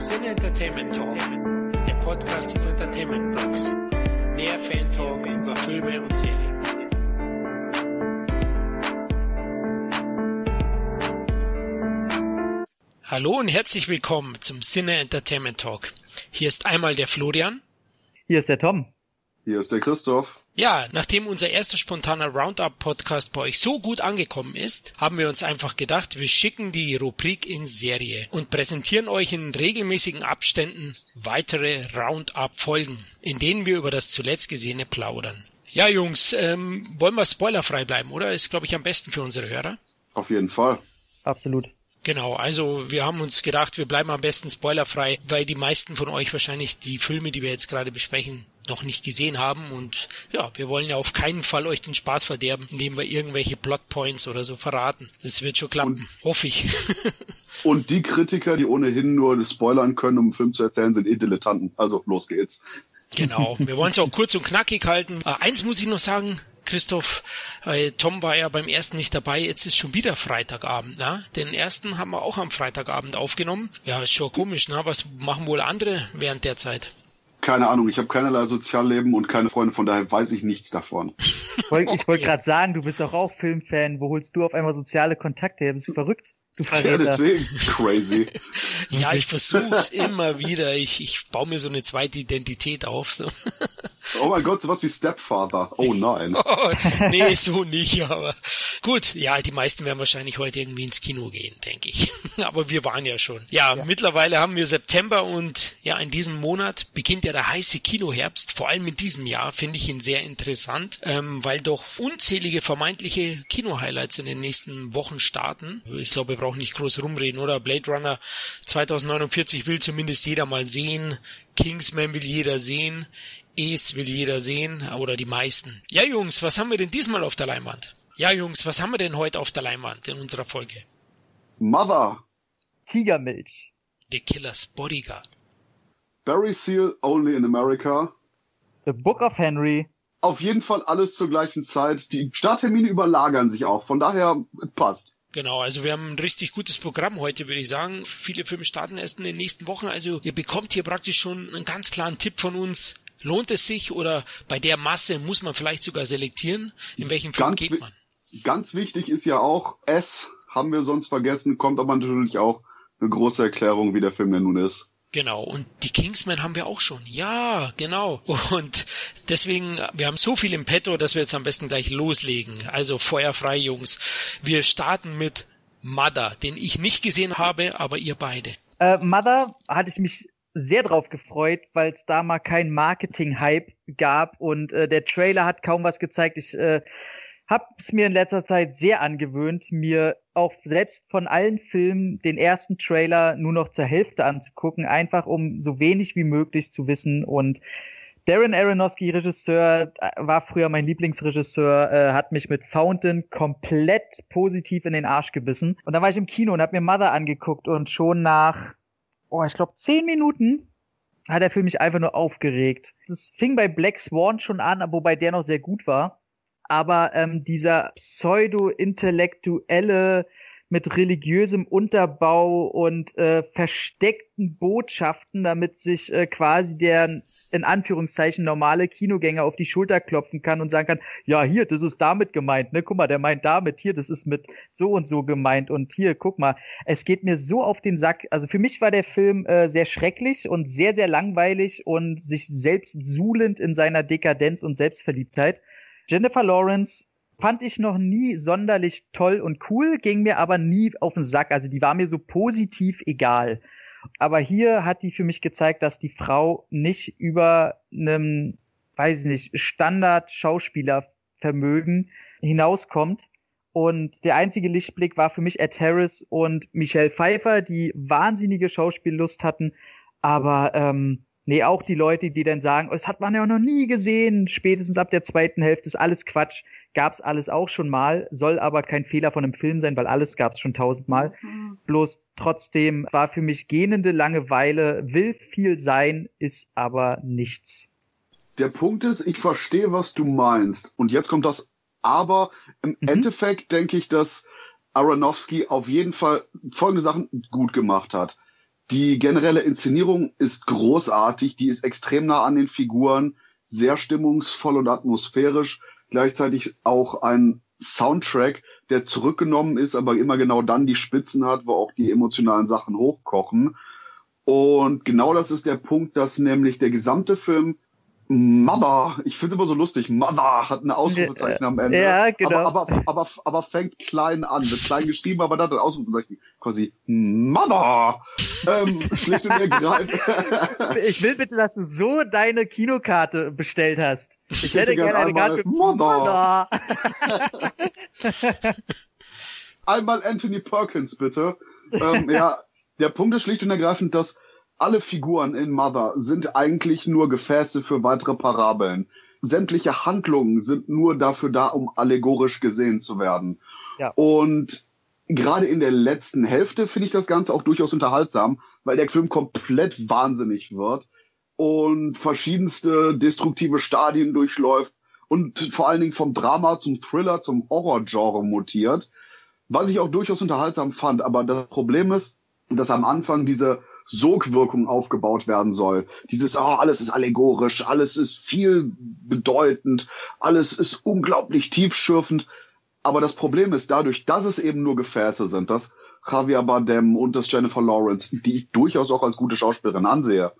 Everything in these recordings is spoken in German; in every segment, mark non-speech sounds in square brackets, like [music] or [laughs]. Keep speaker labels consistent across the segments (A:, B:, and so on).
A: Sin Entertainment Talk, der Podcast des Entertainment Blogs. Mehr Fan Talk über Filme und Serien. Hallo und herzlich willkommen zum Sinne Entertainment Talk. Hier ist einmal der Florian.
B: Hier ist der Tom.
C: Hier ist der Christoph.
A: Ja, nachdem unser erster spontaner Roundup-Podcast bei euch so gut angekommen ist, haben wir uns einfach gedacht, wir schicken die Rubrik in Serie und präsentieren euch in regelmäßigen Abständen weitere Roundup-Folgen, in denen wir über das zuletzt Gesehene plaudern. Ja, Jungs, ähm, wollen wir spoilerfrei bleiben, oder? Ist, glaube ich, am besten für unsere Hörer.
C: Auf jeden Fall.
B: Absolut.
A: Genau, also wir haben uns gedacht, wir bleiben am besten spoilerfrei, weil die meisten von euch wahrscheinlich die Filme, die wir jetzt gerade besprechen, noch nicht gesehen haben und ja, wir wollen ja auf keinen Fall euch den Spaß verderben, indem wir irgendwelche Plotpoints oder so verraten. Das wird schon klappen, und, hoffe ich. [laughs]
C: und die Kritiker, die ohnehin nur spoilern können, um einen Film zu erzählen, sind eh Dilettanten. Also los geht's.
A: Genau, [laughs] wir wollen es auch kurz und knackig halten. Äh, eins muss ich noch sagen, Christoph, äh, Tom war ja beim ersten nicht dabei, jetzt ist schon wieder Freitagabend, ne? Den ersten haben wir auch am Freitagabend aufgenommen. Ja, ist schon komisch, ne? Was machen wohl andere während der Zeit?
C: Keine Ahnung, ich habe keinerlei Sozialleben und keine Freunde, von daher weiß ich nichts davon.
B: Ich wollte wollt gerade sagen, du bist doch auch Filmfan. Wo holst du auf einmal soziale Kontakte her? Bist du verrückt? Du
C: Ja, deswegen crazy.
A: ja, ich versuch's immer wieder. Ich, ich baue mir so eine zweite Identität auf. So.
C: Oh mein Gott, sowas wie Stepfather. Oh nein. [laughs]
A: oh, nee, so nicht, aber gut. Ja, die meisten werden wahrscheinlich heute irgendwie ins Kino gehen, denke ich. [laughs] aber wir waren ja schon. Ja, ja, mittlerweile haben wir September und ja, in diesem Monat beginnt ja der heiße Kinoherbst. Vor allem in diesem Jahr finde ich ihn sehr interessant, ähm, weil doch unzählige vermeintliche Kino-Highlights in den nächsten Wochen starten. Ich glaube, wir brauchen nicht groß rumreden, oder? Blade Runner 2049 will zumindest jeder mal sehen. Kingsman will jeder sehen. Es will jeder sehen oder die meisten. Ja, Jungs, was haben wir denn diesmal auf der Leinwand? Ja, Jungs, was haben wir denn heute auf der Leinwand in unserer Folge?
C: Mother.
B: Tigermilch.
A: The Killer's Bodyguard.
C: Barry Seal Only in America.
B: The Book of Henry.
C: Auf jeden Fall alles zur gleichen Zeit. Die Starttermine überlagern sich auch. Von daher passt.
A: Genau, also wir haben ein richtig gutes Programm heute, würde ich sagen. Viele Filme starten erst in den nächsten Wochen. Also ihr bekommt hier praktisch schon einen ganz klaren Tipp von uns. Lohnt es sich oder bei der Masse muss man vielleicht sogar selektieren, in welchem Film
C: ganz
A: geht man?
C: Ganz wichtig ist ja auch, S haben wir sonst vergessen, kommt aber natürlich auch eine große Erklärung, wie der Film denn nun ist.
A: Genau, und die Kingsmen haben wir auch schon. Ja, genau. Und deswegen, wir haben so viel im Petto, dass wir jetzt am besten gleich loslegen. Also feuerfrei, Jungs. Wir starten mit Mother, den ich nicht gesehen habe, aber ihr beide.
B: Äh, Mother hatte ich mich sehr drauf gefreut, weil es da mal kein Marketing-Hype gab und äh, der Trailer hat kaum was gezeigt. Ich äh, habe es mir in letzter Zeit sehr angewöhnt, mir auch selbst von allen Filmen den ersten Trailer nur noch zur Hälfte anzugucken, einfach um so wenig wie möglich zu wissen. Und Darren Aronofsky, Regisseur, äh, war früher mein Lieblingsregisseur, äh, hat mich mit Fountain komplett positiv in den Arsch gebissen. Und dann war ich im Kino und habe mir Mother angeguckt und schon nach oh, ich glaube, zehn Minuten hat der Film mich einfach nur aufgeregt. Das fing bei Black Swan schon an, wobei der noch sehr gut war. Aber ähm, dieser pseudo-intellektuelle mit religiösem Unterbau und äh, versteckten Botschaften, damit sich äh, quasi der in Anführungszeichen normale Kinogänger auf die Schulter klopfen kann und sagen kann, ja, hier, das ist damit gemeint, ne? Guck mal, der meint damit, hier, das ist mit so und so gemeint und hier, guck mal, es geht mir so auf den Sack. Also für mich war der Film äh, sehr schrecklich und sehr, sehr langweilig und sich selbst suhlend in seiner Dekadenz und Selbstverliebtheit. Jennifer Lawrence fand ich noch nie sonderlich toll und cool, ging mir aber nie auf den Sack. Also die war mir so positiv egal. Aber hier hat die für mich gezeigt, dass die Frau nicht über einem, weiß ich nicht, Standard-Schauspielervermögen hinauskommt. Und der einzige Lichtblick war für mich Ed Harris und Michelle Pfeiffer, die wahnsinnige Schauspiellust hatten. Aber ähm, nee, auch die Leute, die dann sagen, oh, das hat man ja noch nie gesehen, spätestens ab der zweiten Hälfte ist alles Quatsch gab's alles auch schon mal, soll aber kein Fehler von einem Film sein, weil alles gab's schon tausendmal. Mhm. Bloß trotzdem war für mich gähnende Langeweile, will viel sein, ist aber nichts.
C: Der Punkt ist, ich verstehe, was du meinst. Und jetzt kommt das aber. Im mhm. Endeffekt denke ich, dass Aronofsky auf jeden Fall folgende Sachen gut gemacht hat. Die generelle Inszenierung ist großartig, die ist extrem nah an den Figuren, sehr stimmungsvoll und atmosphärisch, gleichzeitig auch ein Soundtrack, der zurückgenommen ist, aber immer genau dann die Spitzen hat, wo auch die emotionalen Sachen hochkochen. Und genau das ist der Punkt, dass nämlich der gesamte Film Mother, ich finde es immer so lustig, Mother hat eine Ausrufezeichen am Ende.
B: Ja, genau.
C: Aber, aber, aber, aber fängt klein an, mit klein geschrieben, aber dann ein Ausrufezeichen. Quasi Mother. Ähm, schlicht und ergreifend. [laughs]
B: ich will bitte, dass du so deine Kinokarte bestellt hast. Ich, ich hätte, hätte gerne eine Karte
C: Mother. Mother. [laughs] einmal Anthony Perkins, bitte. Ähm, ja, der Punkt ist schlicht und ergreifend, dass alle Figuren in Mother sind eigentlich nur Gefäße für weitere Parabeln. Sämtliche Handlungen sind nur dafür da, um allegorisch gesehen zu werden. Ja. Und gerade in der letzten Hälfte finde ich das Ganze auch durchaus unterhaltsam, weil der Film komplett wahnsinnig wird und verschiedenste destruktive Stadien durchläuft und vor allen Dingen vom Drama zum Thriller zum Horrorgenre mutiert, was ich auch durchaus unterhaltsam fand. Aber das Problem ist, dass am Anfang diese Sogwirkung aufgebaut werden soll. Dieses, oh, alles ist allegorisch, alles ist viel bedeutend, alles ist unglaublich tiefschürfend. Aber das Problem ist, dadurch, dass es eben nur Gefäße sind, dass Javier Bardem und das Jennifer Lawrence, die ich durchaus auch als gute Schauspielerin ansehe,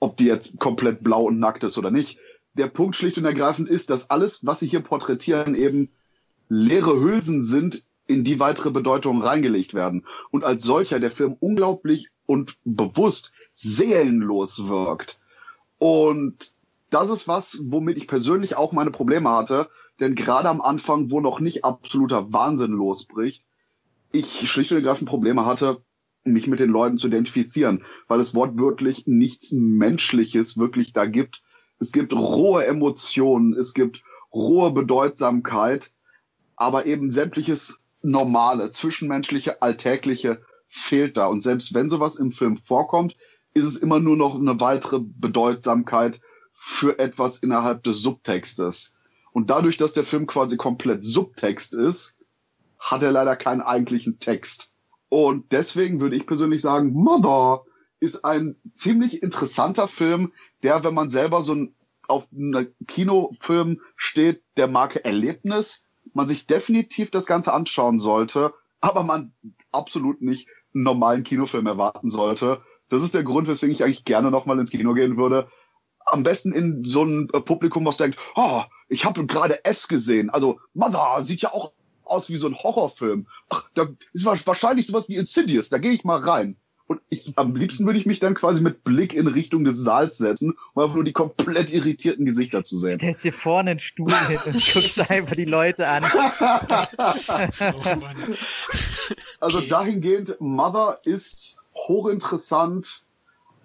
C: ob die jetzt komplett blau und nackt ist oder nicht. Der Punkt schlicht und ergreifend ist, dass alles, was sie hier porträtieren, eben leere Hülsen sind, in die weitere Bedeutungen reingelegt werden. Und als solcher der Film unglaublich und bewusst seelenlos wirkt. Und das ist was, womit ich persönlich auch meine Probleme hatte, denn gerade am Anfang, wo noch nicht absoluter Wahnsinn losbricht, ich schlicht und ergreifend Probleme hatte, mich mit den Leuten zu identifizieren, weil es wortwörtlich nichts Menschliches wirklich da gibt. Es gibt rohe Emotionen, es gibt rohe Bedeutsamkeit, aber eben sämtliches Normale, Zwischenmenschliche, Alltägliche fehlt da. Und selbst wenn sowas im Film vorkommt, ist es immer nur noch eine weitere Bedeutsamkeit für etwas innerhalb des Subtextes. Und dadurch, dass der Film quasi komplett Subtext ist, hat er leider keinen eigentlichen Text. Und deswegen würde ich persönlich sagen, Mother ist ein ziemlich interessanter Film, der, wenn man selber so ein, auf einem Kinofilm steht, der Marke Erlebnis, man sich definitiv das Ganze anschauen sollte, aber man absolut nicht einen normalen Kinofilm erwarten sollte. Das ist der Grund, weswegen ich eigentlich gerne nochmal ins Kino gehen würde. Am besten in so ein Publikum, was denkt, oh, ich habe gerade S gesehen. Also Mother sieht ja auch aus wie so ein Horrorfilm. Ach, da ist wahrscheinlich sowas wie Insidious. Da gehe ich mal rein. Und ich, am liebsten würde ich mich dann quasi mit Blick in Richtung des Saals setzen, um einfach nur die komplett irritierten Gesichter zu sehen.
B: Stellst dir vorne einen Stuhl hin und guckst [laughs] einfach die Leute an.
C: also dahingehend, Mother ist hochinteressant,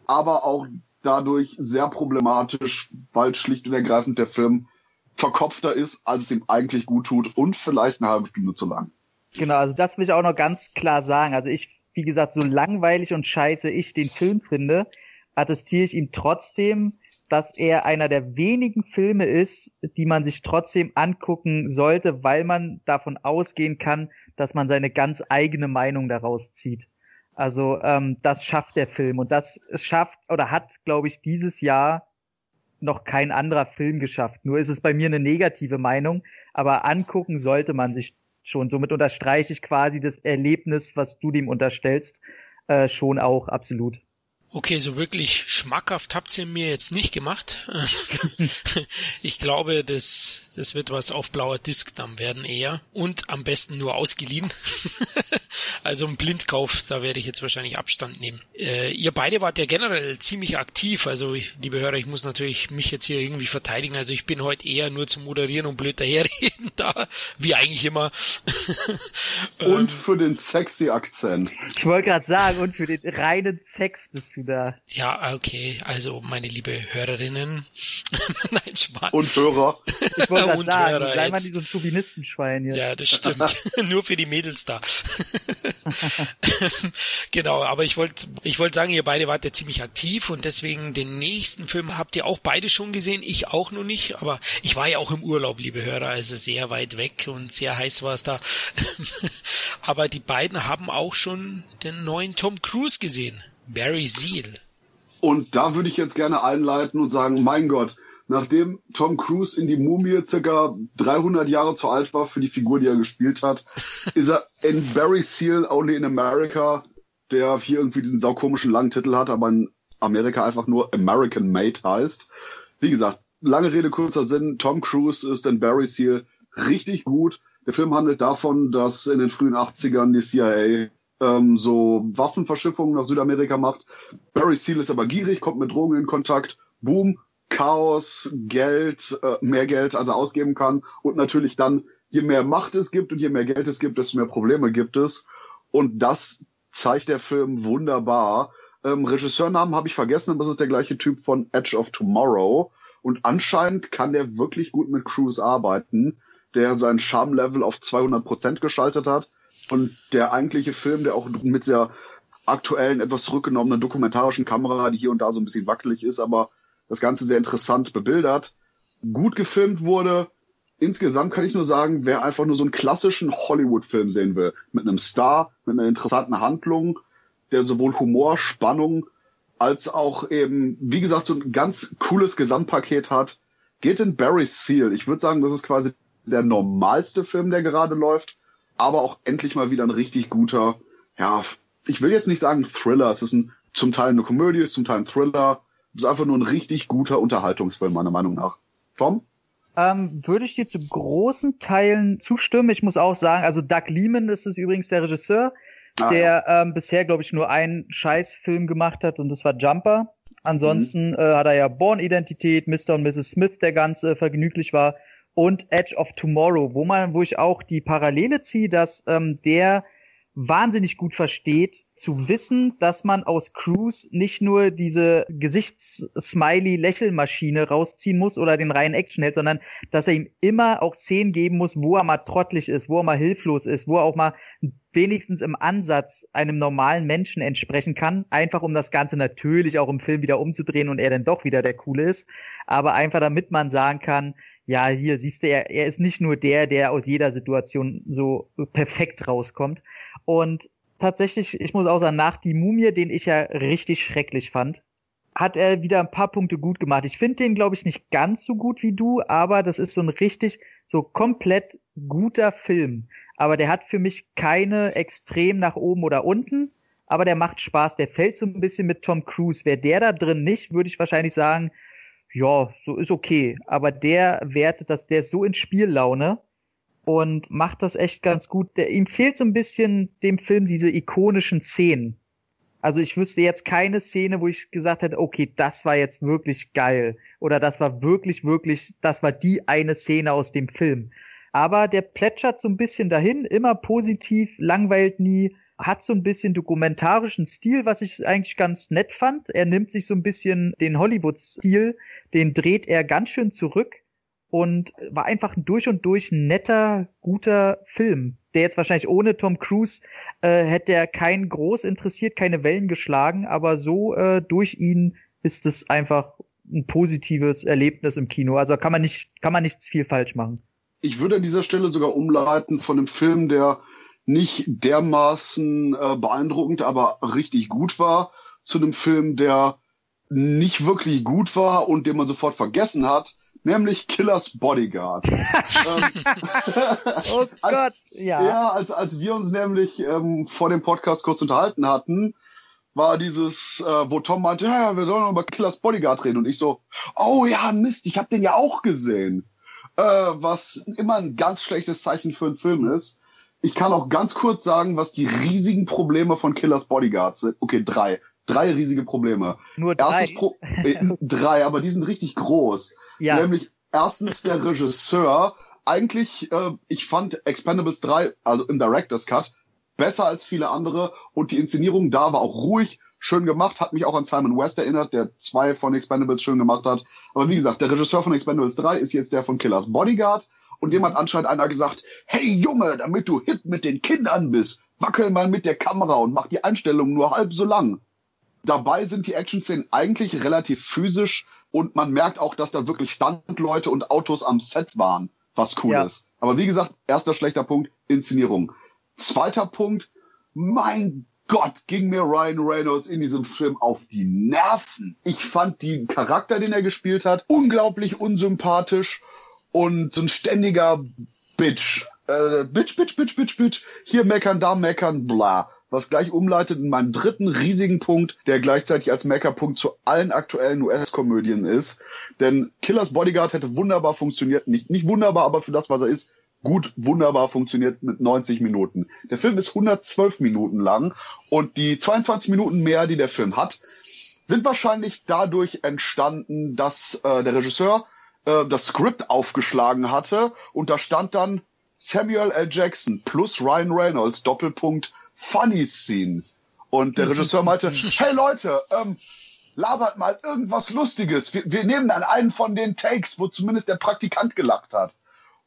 C: aber auch dadurch sehr problematisch, weil schlicht und ergreifend der Film verkopfter ist, als es ihm eigentlich gut tut und vielleicht eine halbe Stunde zu lang.
B: Genau, also das will ich auch noch ganz klar sagen. Also ich wie gesagt, so langweilig und scheiße ich den Film finde, attestiere ich ihm trotzdem, dass er einer der wenigen Filme ist, die man sich trotzdem angucken sollte, weil man davon ausgehen kann, dass man seine ganz eigene Meinung daraus zieht. Also ähm, das schafft der Film und das schafft oder hat, glaube ich, dieses Jahr noch kein anderer Film geschafft. Nur ist es bei mir eine negative Meinung, aber angucken sollte man sich schon. Somit unterstreiche ich quasi das Erlebnis, was du dem unterstellst, äh, schon auch absolut.
A: Okay, so wirklich schmackhaft habt ihr mir jetzt nicht gemacht. [laughs] ich glaube, das, das wird was auf blauer Disk dann werden eher. Und am besten nur ausgeliehen. Also ein Blindkauf, da werde ich jetzt wahrscheinlich Abstand nehmen. Äh, ihr beide wart ja generell ziemlich aktiv. Also, ich, liebe Hörer, ich muss natürlich mich jetzt hier irgendwie verteidigen. Also ich bin heute eher nur zum Moderieren und blöd daherreden [laughs] da, wie eigentlich immer. [laughs]
C: und ähm, für den sexy Akzent.
B: Ich wollte gerade sagen, und für den reinen Sex bist du da.
A: Ja, okay. Also, meine liebe Hörerinnen. [laughs] Nein, Spaß.
C: Und Hörer.
B: Ich wollte gerade sagen, Hörer, sei mal die so ein Chauvinistenschwein hier.
A: Ja, das stimmt. Nur für die Mädels da. [laughs] genau, aber ich wollte ich wollte sagen, ihr beide wart ja ziemlich aktiv und deswegen den nächsten Film habt ihr auch beide schon gesehen, ich auch noch nicht, aber ich war ja auch im Urlaub, liebe Hörer, also sehr weit weg und sehr heiß war es da. [laughs] aber die beiden haben auch schon den neuen Tom Cruise gesehen. Barry Seal.
C: Und da würde ich jetzt gerne einleiten und sagen, mein Gott, nachdem Tom Cruise in die Mumie circa 300 Jahre zu alt war für die Figur, die er gespielt hat, [laughs] ist er in Barry Seal Only in America, der hier irgendwie diesen saukomischen langen Titel hat, aber in Amerika einfach nur American Made heißt. Wie gesagt, lange Rede, kurzer Sinn, Tom Cruise ist in Barry Seal richtig gut. Der Film handelt davon, dass in den frühen 80ern die CIA ähm, so Waffenverschiffungen nach Südamerika macht. Barry Seal ist aber gierig, kommt mit Drogen in Kontakt. Boom, Chaos, Geld, äh, mehr Geld, als er ausgeben kann. Und natürlich dann, je mehr Macht es gibt und je mehr Geld es gibt, desto mehr Probleme gibt es. Und das zeigt der Film wunderbar. Ähm, Regisseurnamen habe ich vergessen, aber es ist der gleiche Typ von Edge of Tomorrow. Und anscheinend kann der wirklich gut mit Cruise arbeiten, der sein Charme-Level auf 200 Prozent geschaltet hat. Und der eigentliche Film, der auch mit der aktuellen, etwas zurückgenommenen dokumentarischen Kamera, die hier und da so ein bisschen wackelig ist, aber das Ganze sehr interessant bebildert, gut gefilmt wurde. Insgesamt kann ich nur sagen, wer einfach nur so einen klassischen Hollywood-Film sehen will, mit einem Star, mit einer interessanten Handlung, der sowohl Humor, Spannung als auch eben, wie gesagt, so ein ganz cooles Gesamtpaket hat, geht in Barry's Seal. Ich würde sagen, das ist quasi der normalste Film, der gerade läuft, aber auch endlich mal wieder ein richtig guter, ja, ich will jetzt nicht sagen Thriller, es ist ein, zum Teil eine Komödie, zum Teil ein Thriller, ist einfach nur ein richtig guter Unterhaltungsfilm, meiner Meinung nach. Tom?
B: Ähm, würde ich dir zu großen Teilen zustimmen. Ich muss auch sagen, also Doug Liman ist es übrigens der Regisseur, ah, der ja. ähm, bisher, glaube ich, nur einen Scheißfilm gemacht hat und das war Jumper. Ansonsten mhm. äh, hat er ja Born-Identität, Mr. und Mrs. Smith, der ganz vergnüglich war und Edge of Tomorrow, wo man, wo ich auch die Parallele ziehe, dass ähm, der wahnsinnig gut versteht, zu wissen, dass man aus Cruise nicht nur diese Gesichts-Smiley-Lächelmaschine rausziehen muss oder den reinen Action hält, sondern dass er ihm immer auch Szenen geben muss, wo er mal trottelig ist, wo er mal hilflos ist, wo er auch mal wenigstens im Ansatz einem normalen Menschen entsprechen kann, einfach um das Ganze natürlich auch im Film wieder umzudrehen und er dann doch wieder der Coole ist, aber einfach damit man sagen kann, ja, hier siehst du, er, er ist nicht nur der, der aus jeder Situation so perfekt rauskommt. Und tatsächlich, ich muss auch sagen, nach die Mumie, den ich ja richtig schrecklich fand, hat er wieder ein paar Punkte gut gemacht. Ich finde den, glaube ich, nicht ganz so gut wie du, aber das ist so ein richtig, so komplett guter Film. Aber der hat für mich keine extrem nach oben oder unten, aber der macht Spaß. Der fällt so ein bisschen mit Tom Cruise. Wäre der da drin nicht, würde ich wahrscheinlich sagen, ja, so ist okay. Aber der wertet das, der ist so in Spiellaune und macht das echt ganz gut. Der, ihm fehlt so ein bisschen dem Film diese ikonischen Szenen. Also ich wüsste jetzt keine Szene, wo ich gesagt hätte, okay, das war jetzt wirklich geil. Oder das war wirklich, wirklich, das war die eine Szene aus dem Film. Aber der plätschert so ein bisschen dahin, immer positiv, langweilt nie hat so ein bisschen dokumentarischen Stil, was ich eigentlich ganz nett fand. Er nimmt sich so ein bisschen den Hollywood-Stil, den dreht er ganz schön zurück und war einfach ein durch und durch netter, guter Film. Der jetzt wahrscheinlich ohne Tom Cruise äh, hätte er keinen groß interessiert, keine Wellen geschlagen, aber so äh, durch ihn ist es einfach ein positives Erlebnis im Kino. Also kann man nicht, kann man nichts viel falsch machen.
C: Ich würde an dieser Stelle sogar umleiten von einem Film, der nicht dermaßen äh, beeindruckend, aber richtig gut war, zu einem Film, der nicht wirklich gut war und den man sofort vergessen hat, nämlich Killers Bodyguard. [laughs] ähm, [laughs]
B: oh Gott, ja.
C: Ja, als, als wir uns nämlich ähm, vor dem Podcast kurz unterhalten hatten, war dieses, äh, wo Tom meinte, ja, wir sollen über Killers Bodyguard reden und ich so, oh ja, Mist, ich habe den ja auch gesehen. Äh, was immer ein ganz schlechtes Zeichen für einen Film ist. Ich kann auch ganz kurz sagen, was die riesigen Probleme von Killers Bodyguards sind. Okay, drei. Drei riesige Probleme.
B: Nur drei?
C: Erstes Pro äh, drei, aber die sind richtig groß. Ja. Nämlich erstens der Regisseur. Eigentlich, äh, ich fand Expendables 3, also im Director's Cut, besser als viele andere und die Inszenierung da war auch ruhig, schön gemacht, hat mich auch an Simon West erinnert, der zwei von Expendables schön gemacht hat. Aber wie gesagt, der Regisseur von Expendables 3 ist jetzt der von Killers Bodyguard und jemand anscheinend einer gesagt, hey Junge, damit du hip mit den Kindern bist, wackel mal mit der Kamera und mach die Einstellung nur halb so lang. Dabei sind die Action-Szenen eigentlich relativ physisch und man merkt auch, dass da wirklich Stunt-Leute und Autos am Set waren, was cool ja. ist. Aber wie gesagt, erster schlechter Punkt, Inszenierung. Zweiter Punkt, mein Gott, ging mir Ryan Reynolds in diesem Film auf die Nerven. Ich fand den Charakter, den er gespielt hat, unglaublich unsympathisch und so ein ständiger Bitch. Äh, Bitch, Bitch, Bitch, Bitch, Bitch. Hier meckern, da meckern, bla. Was gleich umleitet in meinen dritten riesigen Punkt, der gleichzeitig als Meckerpunkt zu allen aktuellen US-Komödien ist. Denn Killers Bodyguard hätte wunderbar funktioniert. Nicht, nicht wunderbar, aber für das, was er ist, gut, wunderbar funktioniert mit 90 Minuten. Der Film ist 112 Minuten lang und die 22 Minuten mehr, die der Film hat, sind wahrscheinlich dadurch entstanden, dass äh, der Regisseur äh, das Skript aufgeschlagen hatte und da stand dann Samuel L. Jackson plus Ryan Reynolds, Doppelpunkt, Funny Scene. Und der Regisseur meinte, hey Leute, ähm, labert mal irgendwas Lustiges. Wir, wir nehmen dann einen von den Takes, wo zumindest der Praktikant gelacht hat.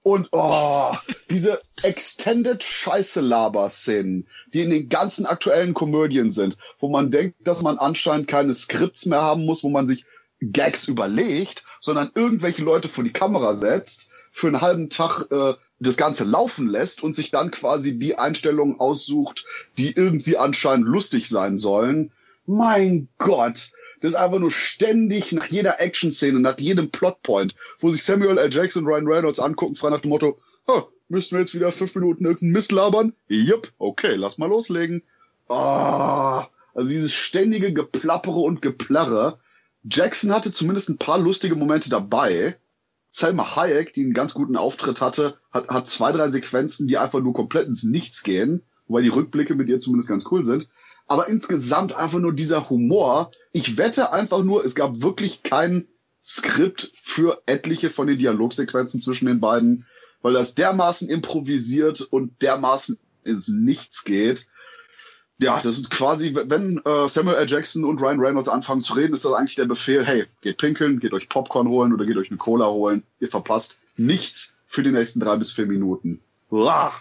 C: Und oh, diese Extended Scheiße Laber-Szenen, die in den ganzen aktuellen Komödien sind, wo man denkt, dass man anscheinend keine Skripts mehr haben muss, wo man sich Gags überlegt, sondern irgendwelche Leute vor die Kamera setzt, für einen halben Tag äh, das Ganze laufen lässt und sich dann quasi die Einstellungen aussucht, die irgendwie anscheinend lustig sein sollen. Mein Gott, das ist einfach nur ständig nach jeder Action-Szene, nach jedem Plotpoint, wo sich Samuel L. Jackson und Ryan Reynolds angucken, frei nach dem Motto, huh, müssen wir jetzt wieder fünf Minuten irgendeinen Mist labern? Jupp, okay, lass mal loslegen. Ah, also dieses ständige Geplappere und Geplärre. Jackson hatte zumindest ein paar lustige Momente dabei. Selma Hayek, die einen ganz guten Auftritt hatte, hat, hat zwei, drei Sequenzen, die einfach nur komplett ins Nichts gehen, wobei die Rückblicke mit ihr zumindest ganz cool sind. Aber insgesamt einfach nur dieser Humor. Ich wette einfach nur, es gab wirklich kein Skript für etliche von den Dialogsequenzen zwischen den beiden, weil das dermaßen improvisiert und dermaßen ins Nichts geht. Ja, das ist quasi, wenn äh, Samuel L. Jackson und Ryan Reynolds anfangen zu reden, ist das eigentlich der Befehl, hey, geht pinkeln, geht euch Popcorn holen oder geht euch eine Cola holen. Ihr verpasst nichts für die nächsten drei bis vier Minuten. Uah.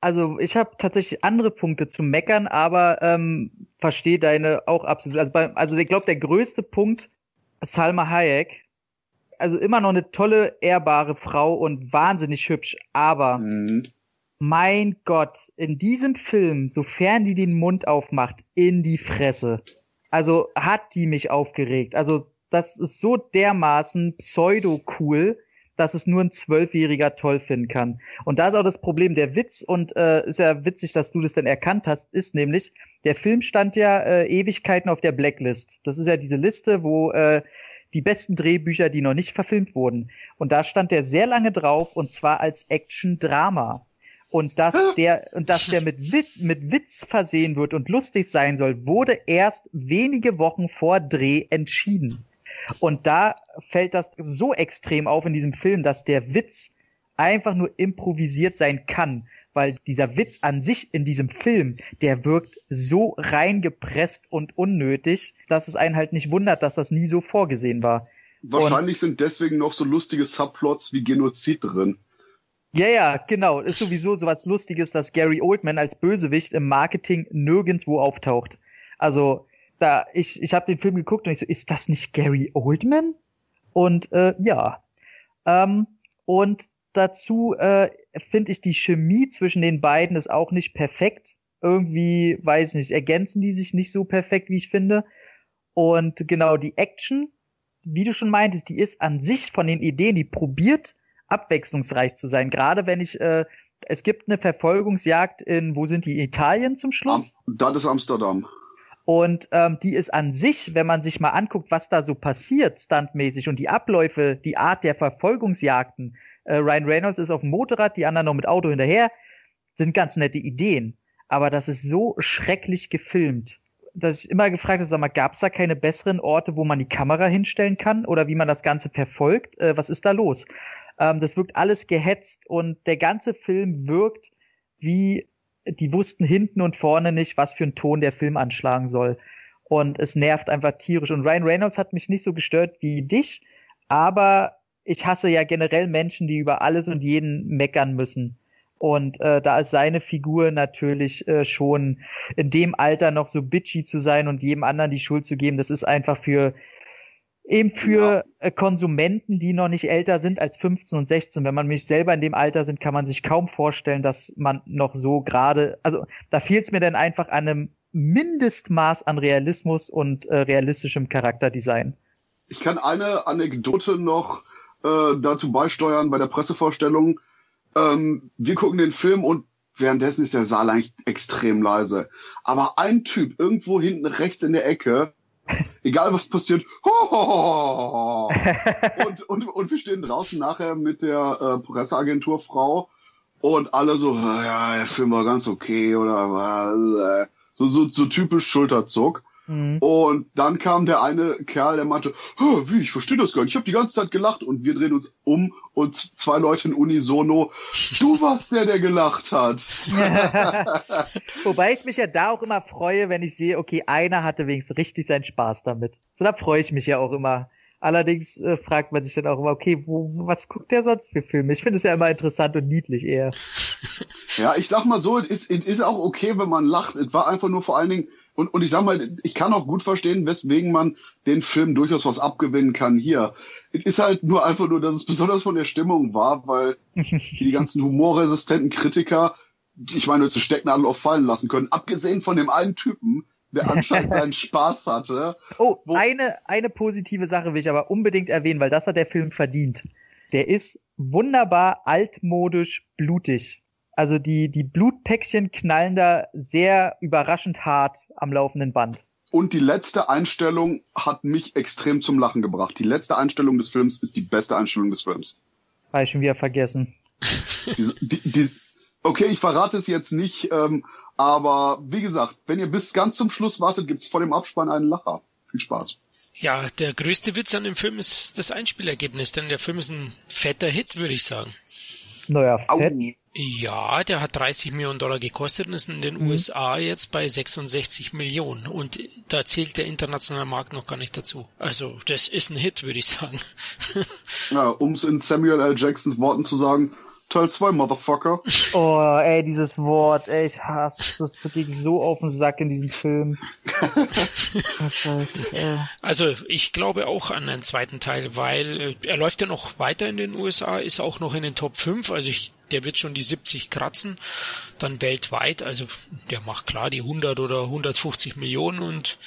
B: Also ich habe tatsächlich andere Punkte zu meckern, aber ähm, verstehe deine auch absolut. Also, bei, also ich glaube, der größte Punkt, Salma Hayek, also immer noch eine tolle, ehrbare Frau und wahnsinnig hübsch, aber mhm. Mein Gott, in diesem Film, sofern die den Mund aufmacht, in die Fresse. Also hat die mich aufgeregt. Also das ist so dermaßen pseudo-cool dass es nur ein Zwölfjähriger toll finden kann. Und da ist auch das Problem, der Witz, und äh, ist ja witzig, dass du das denn erkannt hast, ist nämlich, der Film stand ja äh, Ewigkeiten auf der Blacklist. Das ist ja diese Liste, wo äh, die besten Drehbücher, die noch nicht verfilmt wurden. Und da stand der sehr lange drauf, und zwar als Action-Drama. Und dass der, und dass der mit, Witz, mit Witz versehen wird und lustig sein soll, wurde erst wenige Wochen vor Dreh entschieden. Und da fällt das so extrem auf in diesem Film, dass der Witz einfach nur improvisiert sein kann, weil dieser Witz an sich in diesem Film, der wirkt so reingepresst und unnötig, dass es einen halt nicht wundert, dass das nie so vorgesehen war.
C: Wahrscheinlich und, sind deswegen noch so lustige Subplots wie Genozid drin.
B: Ja, ja, genau. Ist sowieso sowas Lustiges, dass Gary Oldman als Bösewicht im Marketing nirgendwo auftaucht. Also da ich ich habe den Film geguckt und ich so, ist das nicht Gary Oldman? Und äh, ja. Ähm, und dazu äh, finde ich die Chemie zwischen den beiden ist auch nicht perfekt. Irgendwie, weiß nicht, ergänzen die sich nicht so perfekt, wie ich finde. Und genau, die Action, wie du schon meintest, die ist an sich von den Ideen, die probiert abwechslungsreich zu sein. Gerade wenn ich, äh, es gibt eine Verfolgungsjagd in, wo sind die, Italien zum Schluss?
C: Am, das ist Amsterdam.
B: Und ähm, die ist an sich, wenn man sich mal anguckt, was da so passiert, standmäßig und die Abläufe, die Art der Verfolgungsjagden. Äh, Ryan Reynolds ist auf dem Motorrad, die anderen noch mit Auto hinterher, sind ganz nette Ideen. Aber das ist so schrecklich gefilmt, dass ich immer gefragt habe, sag mal, gab es da keine besseren Orte, wo man die Kamera hinstellen kann oder wie man das Ganze verfolgt? Äh, was ist da los? Ähm, das wirkt alles gehetzt und der ganze Film wirkt wie die wussten hinten und vorne nicht, was für einen Ton der Film anschlagen soll. Und es nervt einfach tierisch. Und Ryan Reynolds hat mich nicht so gestört wie dich, aber ich hasse ja generell Menschen, die über alles und jeden meckern müssen. Und äh, da ist seine Figur natürlich äh, schon in dem Alter noch so bitchy zu sein und jedem anderen die Schuld zu geben, das ist einfach für eben für ja. Äh, Konsumenten, die noch nicht älter sind als 15 und 16. Wenn man mich selber in dem Alter sind, kann man sich kaum vorstellen, dass man noch so gerade, also da fehlt es mir dann einfach an einem Mindestmaß an Realismus und äh, realistischem Charakterdesign.
C: Ich kann eine Anekdote noch äh, dazu beisteuern bei der Pressevorstellung. Ähm, wir gucken den Film und währenddessen ist der Saal eigentlich extrem leise. Aber ein Typ irgendwo hinten rechts in der Ecke, egal was passiert, ho, und, und, und wir stehen draußen nachher mit der äh, Presseagenturfrau und alle so, ja, der Film war ganz okay oder äh, so, so, so typisch Schulterzuck. Mhm. Und dann kam der eine Kerl, der meinte, wie, ich verstehe das gar nicht, ich habe die ganze Zeit gelacht und wir drehen uns um und zwei Leute in Unisono, du warst der, der gelacht hat. [laughs] [laughs]
B: Wobei ich mich ja da auch immer freue, wenn ich sehe, okay, einer hatte wenigstens richtig seinen Spaß damit. So, da freue ich mich ja auch immer. Allerdings äh, fragt man sich dann auch immer, okay, wo, was guckt der sonst für Filme? Ich finde es ja immer interessant und niedlich eher.
C: Ja, ich sag mal so, es ist, ist auch okay, wenn man lacht. Es war einfach nur vor allen Dingen, und, und ich sag mal, ich kann auch gut verstehen, weswegen man den Film durchaus was abgewinnen kann hier. Es ist halt nur einfach nur, dass es besonders von der Stimmung war, weil [laughs] die ganzen humorresistenten Kritiker, ich meine, stecken alle auf fallen lassen können, abgesehen von dem einen Typen, der anscheinend seinen [laughs] Spaß hatte.
B: Oh, eine, eine positive Sache will ich aber unbedingt erwähnen, weil das hat der Film verdient. Der ist wunderbar altmodisch blutig. Also die, die Blutpäckchen knallen da sehr überraschend hart am laufenden Band.
C: Und die letzte Einstellung hat mich extrem zum Lachen gebracht. Die letzte Einstellung des Films ist die beste Einstellung des Films.
B: Habe ich schon wieder vergessen.
C: die, die, die, okay, ich verrate es jetzt nicht, ähm, aber wie gesagt, wenn ihr bis ganz zum Schluss wartet, gibt's vor dem Abspann einen Lacher. Viel Spaß.
A: Ja, der größte Witz an dem Film ist das Einspielergebnis, denn der Film ist ein fetter Hit, würde ich sagen.
B: Naja, fett. Au.
A: Ja, der hat 30 Millionen Dollar gekostet und ist in den mhm. USA jetzt bei 66 Millionen. Und da zählt der internationale Markt noch gar nicht dazu. Also, das ist ein Hit, würde ich sagen. [laughs]
C: ja, um es in Samuel L. Jacksons Worten zu sagen, Teil 2, Motherfucker. [laughs]
B: Oh, ey, dieses Wort, ey, ich hasse das geht so auf den Sack in diesem Film. [laughs]
A: also, ich glaube auch an einen zweiten Teil, weil äh, er läuft ja noch weiter in den USA, ist auch noch in den Top 5, also ich, der wird schon die 70 kratzen, dann weltweit, also der macht klar die 100 oder 150 Millionen und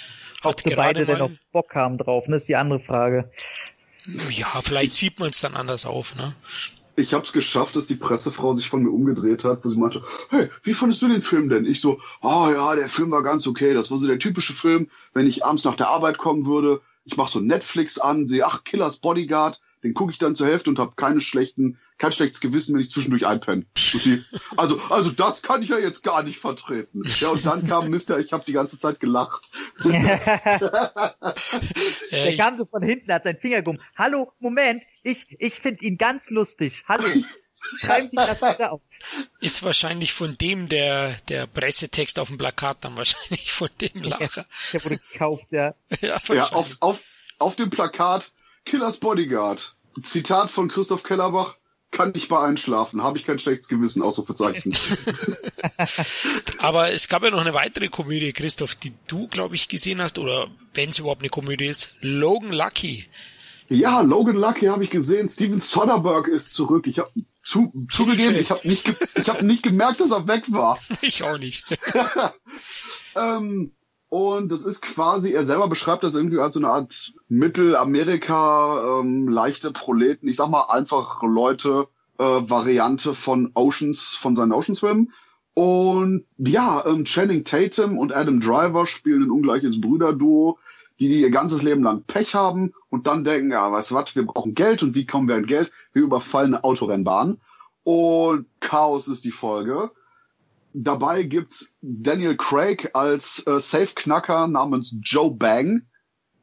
B: hat Ob gerade beide mal, denn noch Bock haben drauf, das ist die andere Frage.
A: Ja, vielleicht sieht man es dann anders auf, ne?
C: ich habe es geschafft, dass die Pressefrau sich von mir umgedreht hat, wo sie meinte, hey, wie fandest du den Film denn? Ich so, ah oh, ja, der Film war ganz okay. Das war so der typische Film, wenn ich abends nach der Arbeit kommen würde, ich mache so Netflix an, sehe, ach, Killers Bodyguard, den gucke ich dann zur Hälfte und habe keine schlechten, kein schlechtes Gewissen, wenn ich zwischendurch einpenne. Und sie, also, also das kann ich ja jetzt gar nicht vertreten. Ja, und dann kam Mister, ich habe die ganze Zeit gelacht. [laughs]
B: Der kam so von hinten, hat seinen Finger gehoben. Hallo, Moment, ich, ich finde ihn ganz lustig. Hallo. [laughs] Schreiben Sie das bitte auf.
A: Ist wahrscheinlich von dem der, der Pressetext auf dem Plakat dann wahrscheinlich von dem Lacher.
B: Der wurde gekauft, ja. [laughs]
C: Ja, ja auf, auf, auf dem Plakat Killers Bodyguard. Zitat von Christoph Kellerbach. Kann ich bei einschlafen, habe ich kein schlechtes Gewissen, Ausrufezeichen. [laughs]
A: Aber es gab ja noch eine weitere Komödie, Christoph, die du, glaube ich, gesehen hast, oder wenn es überhaupt eine Komödie ist, Logan Lucky.
C: Ja, Logan Lucky habe ich gesehen. Steven Soderbergh ist zurück. Ich habe zu, zugegeben, ich habe nicht, ich habe nicht gemerkt, dass er weg war. [laughs]
A: Ich auch nicht. [laughs]
C: ähm, und das ist quasi, er selber beschreibt das irgendwie als so eine Art Mittelamerika, ähm, leichte Proleten, ich sag mal einfach Leute, äh, Variante von Oceans, von seinen Oceans-Filmen. Und ja, ähm, Channing Tatum und Adam Driver spielen ein ungleiches Brüderduo, die, die ihr ganzes Leben lang Pech haben und dann denken, ja, weißt du was, wir brauchen Geld und wie kommen wir an Geld? Wir überfallen eine Autorennbahn. Und Chaos ist die Folge. Dabei gibt's Daniel Craig als äh, Safe-Knacker namens Joe Bang,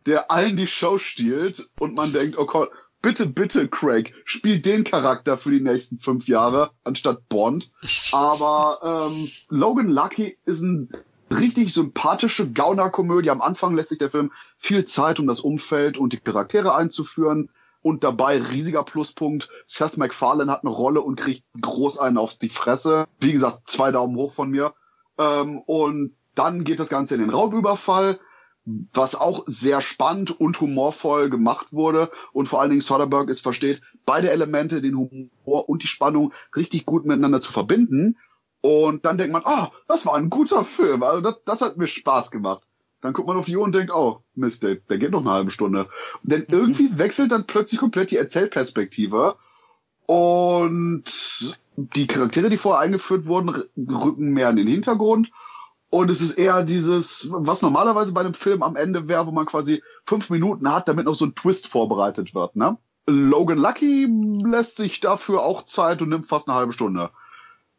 C: der allen die Show stiehlt und man denkt, oh Gott, bitte, bitte, Craig, spiel den Charakter für die nächsten fünf Jahre anstatt Bond. Aber ähm, Logan Lucky ist ein richtig sympathische Gaunerkomödie. Am Anfang lässt sich der Film viel Zeit, um das Umfeld und die Charaktere einzuführen. Und dabei riesiger Pluspunkt. Seth MacFarlane hat eine Rolle und kriegt groß einen auf die Fresse. Wie gesagt, zwei Daumen hoch von mir. Ähm, und dann geht das Ganze in den Raubüberfall, was auch sehr spannend und humorvoll gemacht wurde. Und vor allen Dingen Soderbergh es versteht, beide Elemente, den Humor und die Spannung, richtig gut miteinander zu verbinden. Und dann denkt man, oh, das war ein guter Film. Also das, das hat mir Spaß gemacht. Dann guckt man auf die Uhr und denkt, oh, Mist, der, der geht noch eine halbe Stunde. Denn irgendwie wechselt dann plötzlich komplett die Erzählperspektive. Und die Charaktere, die vorher eingeführt wurden, rücken mehr in den Hintergrund. Und es ist eher dieses, was normalerweise bei einem Film am Ende wäre, wo man quasi fünf Minuten hat, damit noch so ein Twist vorbereitet wird, ne? Logan Lucky lässt sich dafür auch Zeit und nimmt fast eine halbe Stunde.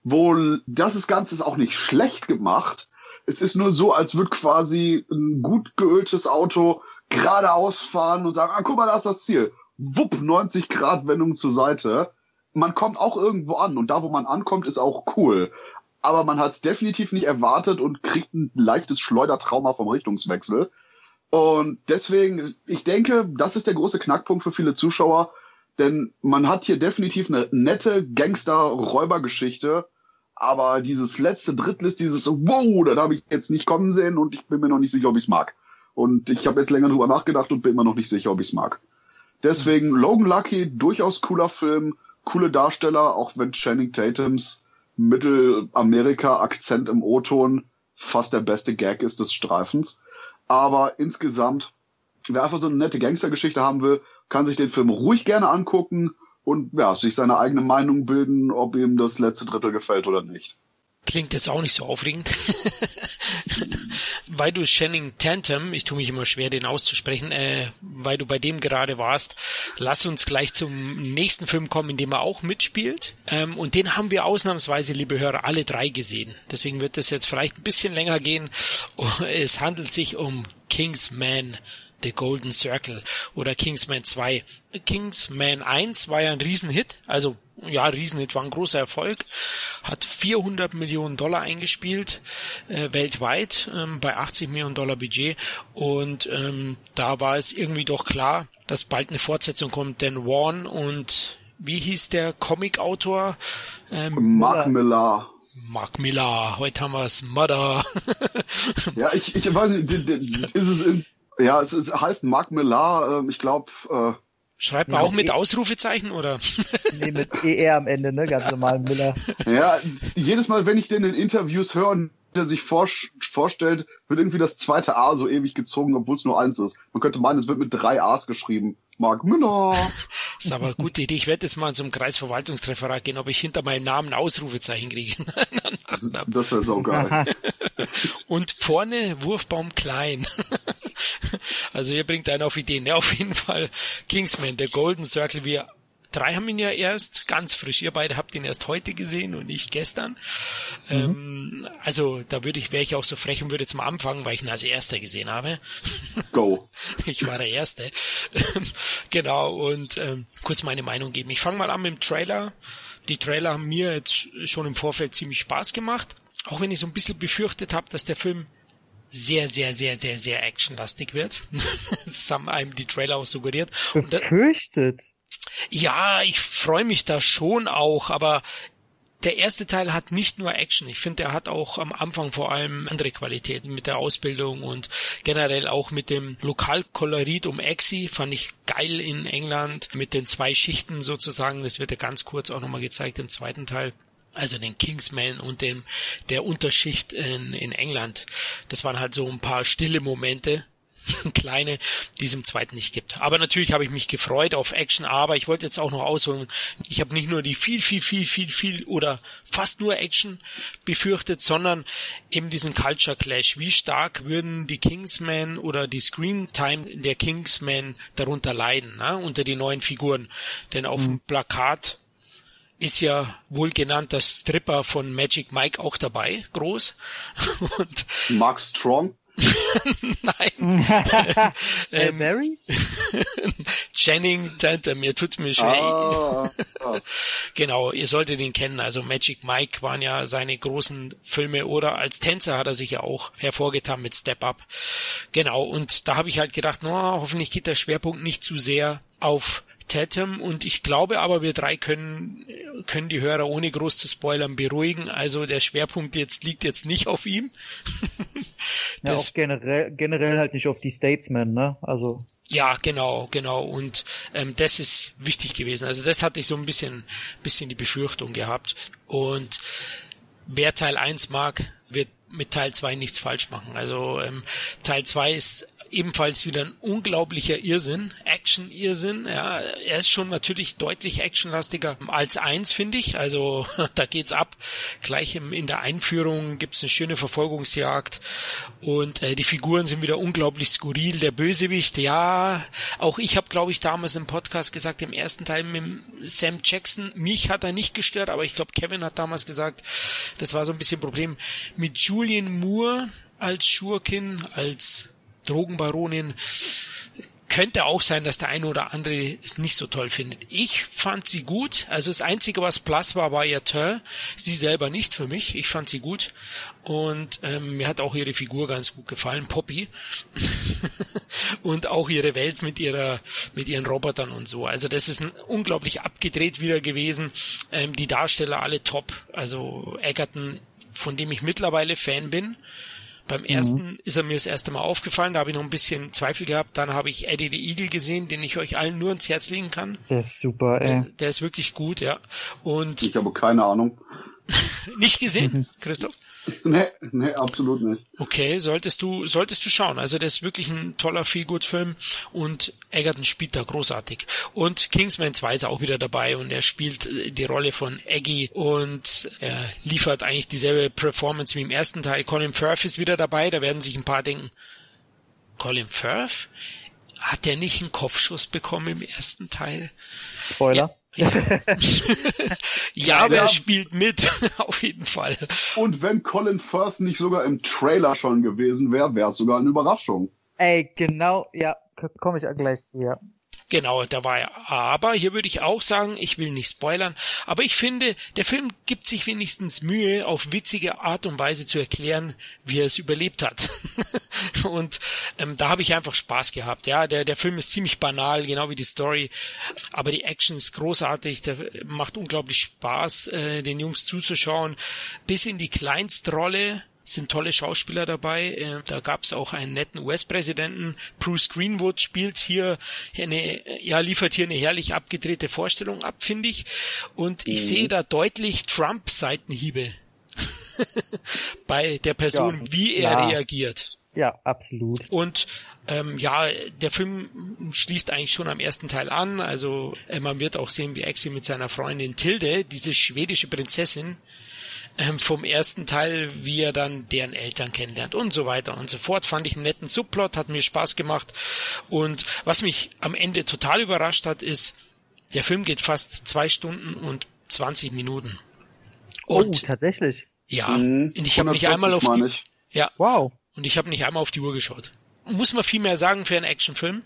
C: Wohl, das Ganze ist auch nicht schlecht gemacht. Es ist nur so, als würde quasi ein gut geöltes Auto geradeaus fahren und sagen, ah, guck mal, da ist das Ziel. Wupp, 90 Grad Wendung zur Seite. Man kommt auch irgendwo an und da, wo man ankommt, ist auch cool. Aber man hat es definitiv nicht erwartet und kriegt ein leichtes Schleudertrauma vom Richtungswechsel. Und deswegen, ich denke, das ist der große Knackpunkt für viele Zuschauer, denn man hat hier definitiv eine nette Gangster-Räuber-Geschichte, aber dieses letzte Drittel ist dieses Wow, das habe ich jetzt nicht kommen sehen und ich bin mir noch nicht sicher, ob ich es mag. Und ich habe jetzt länger drüber nachgedacht und bin mir noch nicht sicher, ob ich es mag. Deswegen Logan Lucky, durchaus cooler Film, coole Darsteller, auch wenn Channing Tatums Mittelamerika-Akzent im O-Ton fast der beste Gag ist des Streifens. Aber insgesamt, wer einfach so eine nette Gangstergeschichte haben will, kann sich den Film ruhig gerne angucken und ja, sich seine eigene Meinung bilden, ob ihm das letzte Drittel gefällt oder nicht.
A: Klingt jetzt auch nicht so aufregend. [laughs] weil du Channing Tatum, ich tue mich immer schwer, den auszusprechen, äh, weil du bei dem gerade warst, lass uns gleich zum nächsten Film kommen, in dem er auch mitspielt. Ähm, und den haben wir ausnahmsweise, liebe Hörer, alle drei gesehen. Deswegen wird das jetzt vielleicht ein bisschen länger gehen. Es handelt sich um Kingsman The Golden Circle oder Kingsman 2. Kingsman 1 war ja ein Riesenhit, also ja, Riesenhit war ein großer Erfolg, hat 400 Millionen Dollar eingespielt äh, weltweit ähm, bei 80 Millionen Dollar Budget und ähm, da war es irgendwie doch klar, dass bald eine Fortsetzung kommt, denn Warren und wie hieß der Comicautor?
C: Ähm, Mark Millar.
A: Mark Millar, heute haben wir es, Mother. [laughs]
C: ja, ich, ich weiß nicht, ist es in, ja, es, ist, heißt Mark Millar, äh, ich glaube, äh,
A: Schreibt man ja, auch mit e Ausrufezeichen oder? [laughs]
B: Nee, mit ER am Ende, ne? Ganz normal Miller.
C: Ja, jedes Mal, wenn ich den in Interviews höre und der sich vor, vorstellt, wird irgendwie das zweite A so ewig gezogen, obwohl es nur eins ist. Man könnte meinen, es wird mit drei A's geschrieben. Mark Müller.
A: Das [laughs] ist aber eine gute Idee. Ich werde jetzt mal zum Kreisverwaltungsreferat gehen, ob ich hinter meinem Namen Ausrufezeichen kriege. [laughs]
C: das wäre so geil.
A: Und vorne Wurfbaum klein. [laughs] Also ihr bringt einen auf Ideen. Ja, auf jeden Fall Kingsman, der Golden Circle. Wir drei haben ihn ja erst ganz frisch. Ihr beide habt ihn erst heute gesehen und ich gestern. Mhm. Ähm, also da würde ich, wäre ich auch so frech und würde jetzt mal anfangen, weil ich ihn als erster gesehen habe. [laughs]
C: Go.
A: ich war der Erste. genau, und ähm, kurz meine Meinung geben. Ich fange mal an mit dem Trailer. Die Trailer haben mir jetzt schon im Vorfeld ziemlich Spaß gemacht. Auch wenn ich so ein bisschen befürchtet habe, dass der Film sehr, sehr, sehr, sehr, sehr actionlastig wird. [laughs] das haben einem die Trailer auch suggeriert.
B: Befürchtet?
A: Ja, ich freue mich da schon auch, aber der erste Teil hat nicht nur Action. Ich finde, er hat auch am Anfang vor allem andere Qualitäten mit der Ausbildung und generell auch mit dem Lokalkolorit um Exi fand ich geil in England mit den zwei Schichten sozusagen. Das wird ja ganz kurz auch nochmal gezeigt im zweiten Teil also den Kingsman und dem der Unterschicht in, in England. Das waren halt so ein paar stille Momente, [laughs] kleine, die es im zweiten nicht gibt. Aber natürlich habe ich mich gefreut auf Action, aber ich wollte jetzt auch noch ausholen. Ich habe nicht nur die viel, viel, viel, viel, viel oder fast nur Action befürchtet, sondern eben diesen Culture Clash. Wie stark würden die Kingsmen oder die Screen Time der Kingsmen darunter leiden, ne? unter die neuen Figuren? Denn auf mhm. dem Plakat ist ja wohl genannter Stripper von Magic Mike auch dabei, groß. [laughs]
C: Und Mark Strong? [laughs]
A: Nein.
B: äh, [laughs] ähm, Mary?
A: Channing Tatum, mir tut's mir schwer. Ah, ah. genau, ihr solltet ihn kennen. Also Magic Mike waren ja seine großen Filme oder als Tänzer hat er sich ja auch hervorgetan mit Step Up. Genau, und da habe ich halt gedacht, no, hoffentlich geht der Schwerpunkt nicht zu sehr auf Tatum und ich glaube aber, wir drei können, können die Hörer ohne groß zu spoilern beruhigen. Also der Schwerpunkt jetzt liegt jetzt nicht auf ihm. [laughs]
B: ja, auch generell, generell halt nicht auf die Statesmen, ne? Also.
A: Ja, genau, genau. Und ähm, das ist wichtig gewesen. Also das hatte ich so ein bisschen, bisschen die Befürchtung gehabt. Und wer Teil 1 mag, wird mit Teil 2 nichts falsch machen. Also ähm, Teil 2 ist ebenfalls wieder ein unglaublicher Irrsinn, Action-Irrsinn. Ja, er ist schon natürlich deutlich actionlastiger als eins, finde ich. Also [laughs] da geht's ab. Gleich im, in der Einführung gibt's eine schöne Verfolgungsjagd und äh, die Figuren sind wieder unglaublich skurril. Der Bösewicht, ja, auch ich habe, glaube ich, damals im Podcast gesagt, im ersten Teil mit Sam Jackson, mich hat er nicht gestört, aber ich glaube, Kevin hat damals gesagt, das war so ein bisschen ein Problem. Mit Julian Moore als Schurkin, als Drogenbaronin. Könnte auch sein, dass der eine oder andere es nicht so toll findet. Ich fand sie gut. Also das Einzige, was Plus war, war ihr Teint. Sie selber nicht für mich. Ich fand sie gut. Und ähm, mir hat auch ihre Figur ganz gut gefallen, Poppy. [laughs] und auch ihre Welt mit ihrer, mit ihren Robotern und so. Also das ist unglaublich abgedreht wieder gewesen. Ähm, die Darsteller alle top. Also Egerton, von dem ich mittlerweile Fan bin. Beim mhm. ersten mhm. ist er mir das erste Mal aufgefallen, da habe ich noch ein bisschen Zweifel gehabt. Dann habe ich Eddie the Eagle gesehen, den ich euch allen nur ins Herz legen kann.
B: Der ist super, ey.
A: Der, der ist wirklich gut, ja. Und
C: ich habe keine Ahnung. [laughs]
A: nicht gesehen, Christoph? [laughs]
C: Nee, nee, absolut nicht.
A: Okay, solltest du, solltest du schauen. Also das ist wirklich ein toller Feelgood-Film und Egerton spielt da großartig. Und Kingsman 2 ist auch wieder dabei und er spielt äh, die Rolle von Eggy und er liefert eigentlich dieselbe Performance wie im ersten Teil. Colin Firth ist wieder dabei, da werden sich ein paar denken, Colin Firth? Hat der nicht einen Kopfschuss bekommen im ersten Teil?
B: Spoiler.
A: Ja, [laughs] ja aber er spielt mit, [laughs] auf jeden Fall.
C: Und wenn Colin Firth nicht sogar im Trailer schon gewesen wäre, wäre es sogar eine Überraschung.
B: Ey, genau, ja, komme ich gleich zu, ja.
A: Genau, da war er. Aber hier würde ich auch sagen, ich will nicht spoilern, aber ich finde, der Film gibt sich wenigstens Mühe, auf witzige Art und Weise zu erklären, wie er es überlebt hat. [laughs] und ähm, da habe ich einfach Spaß gehabt. Ja, der, der Film ist ziemlich banal, genau wie die Story, aber die Action ist großartig, der macht unglaublich Spaß, äh, den Jungs zuzuschauen, bis in die Kleinstrolle sind tolle Schauspieler dabei. Äh, da gab es auch einen netten US-Präsidenten. Bruce Greenwood spielt hier eine, ja, liefert hier eine herrlich abgedrehte Vorstellung ab, finde ich. Und ich mhm. sehe da deutlich Trump-Seitenhiebe [laughs] bei der Person, ja, wie er ja. reagiert.
B: Ja, absolut.
A: Und ähm, ja, der Film schließt eigentlich schon am ersten Teil an. Also äh, man wird auch sehen, wie Axel mit seiner Freundin Tilde, diese schwedische Prinzessin, ähm, vom ersten Teil, wie er dann deren Eltern kennenlernt und so weiter und so fort. Fand ich einen netten Subplot, hat mir Spaß gemacht. Und was mich am Ende total überrascht hat, ist, der Film geht fast zwei Stunden und 20 Minuten.
B: Oh, und, oh, tatsächlich.
A: Ja, mhm, und ich habe nicht einmal auf die, ja,
B: wow.
A: Und ich habe nicht einmal auf die Uhr geschaut muss man viel mehr sagen für einen Actionfilm.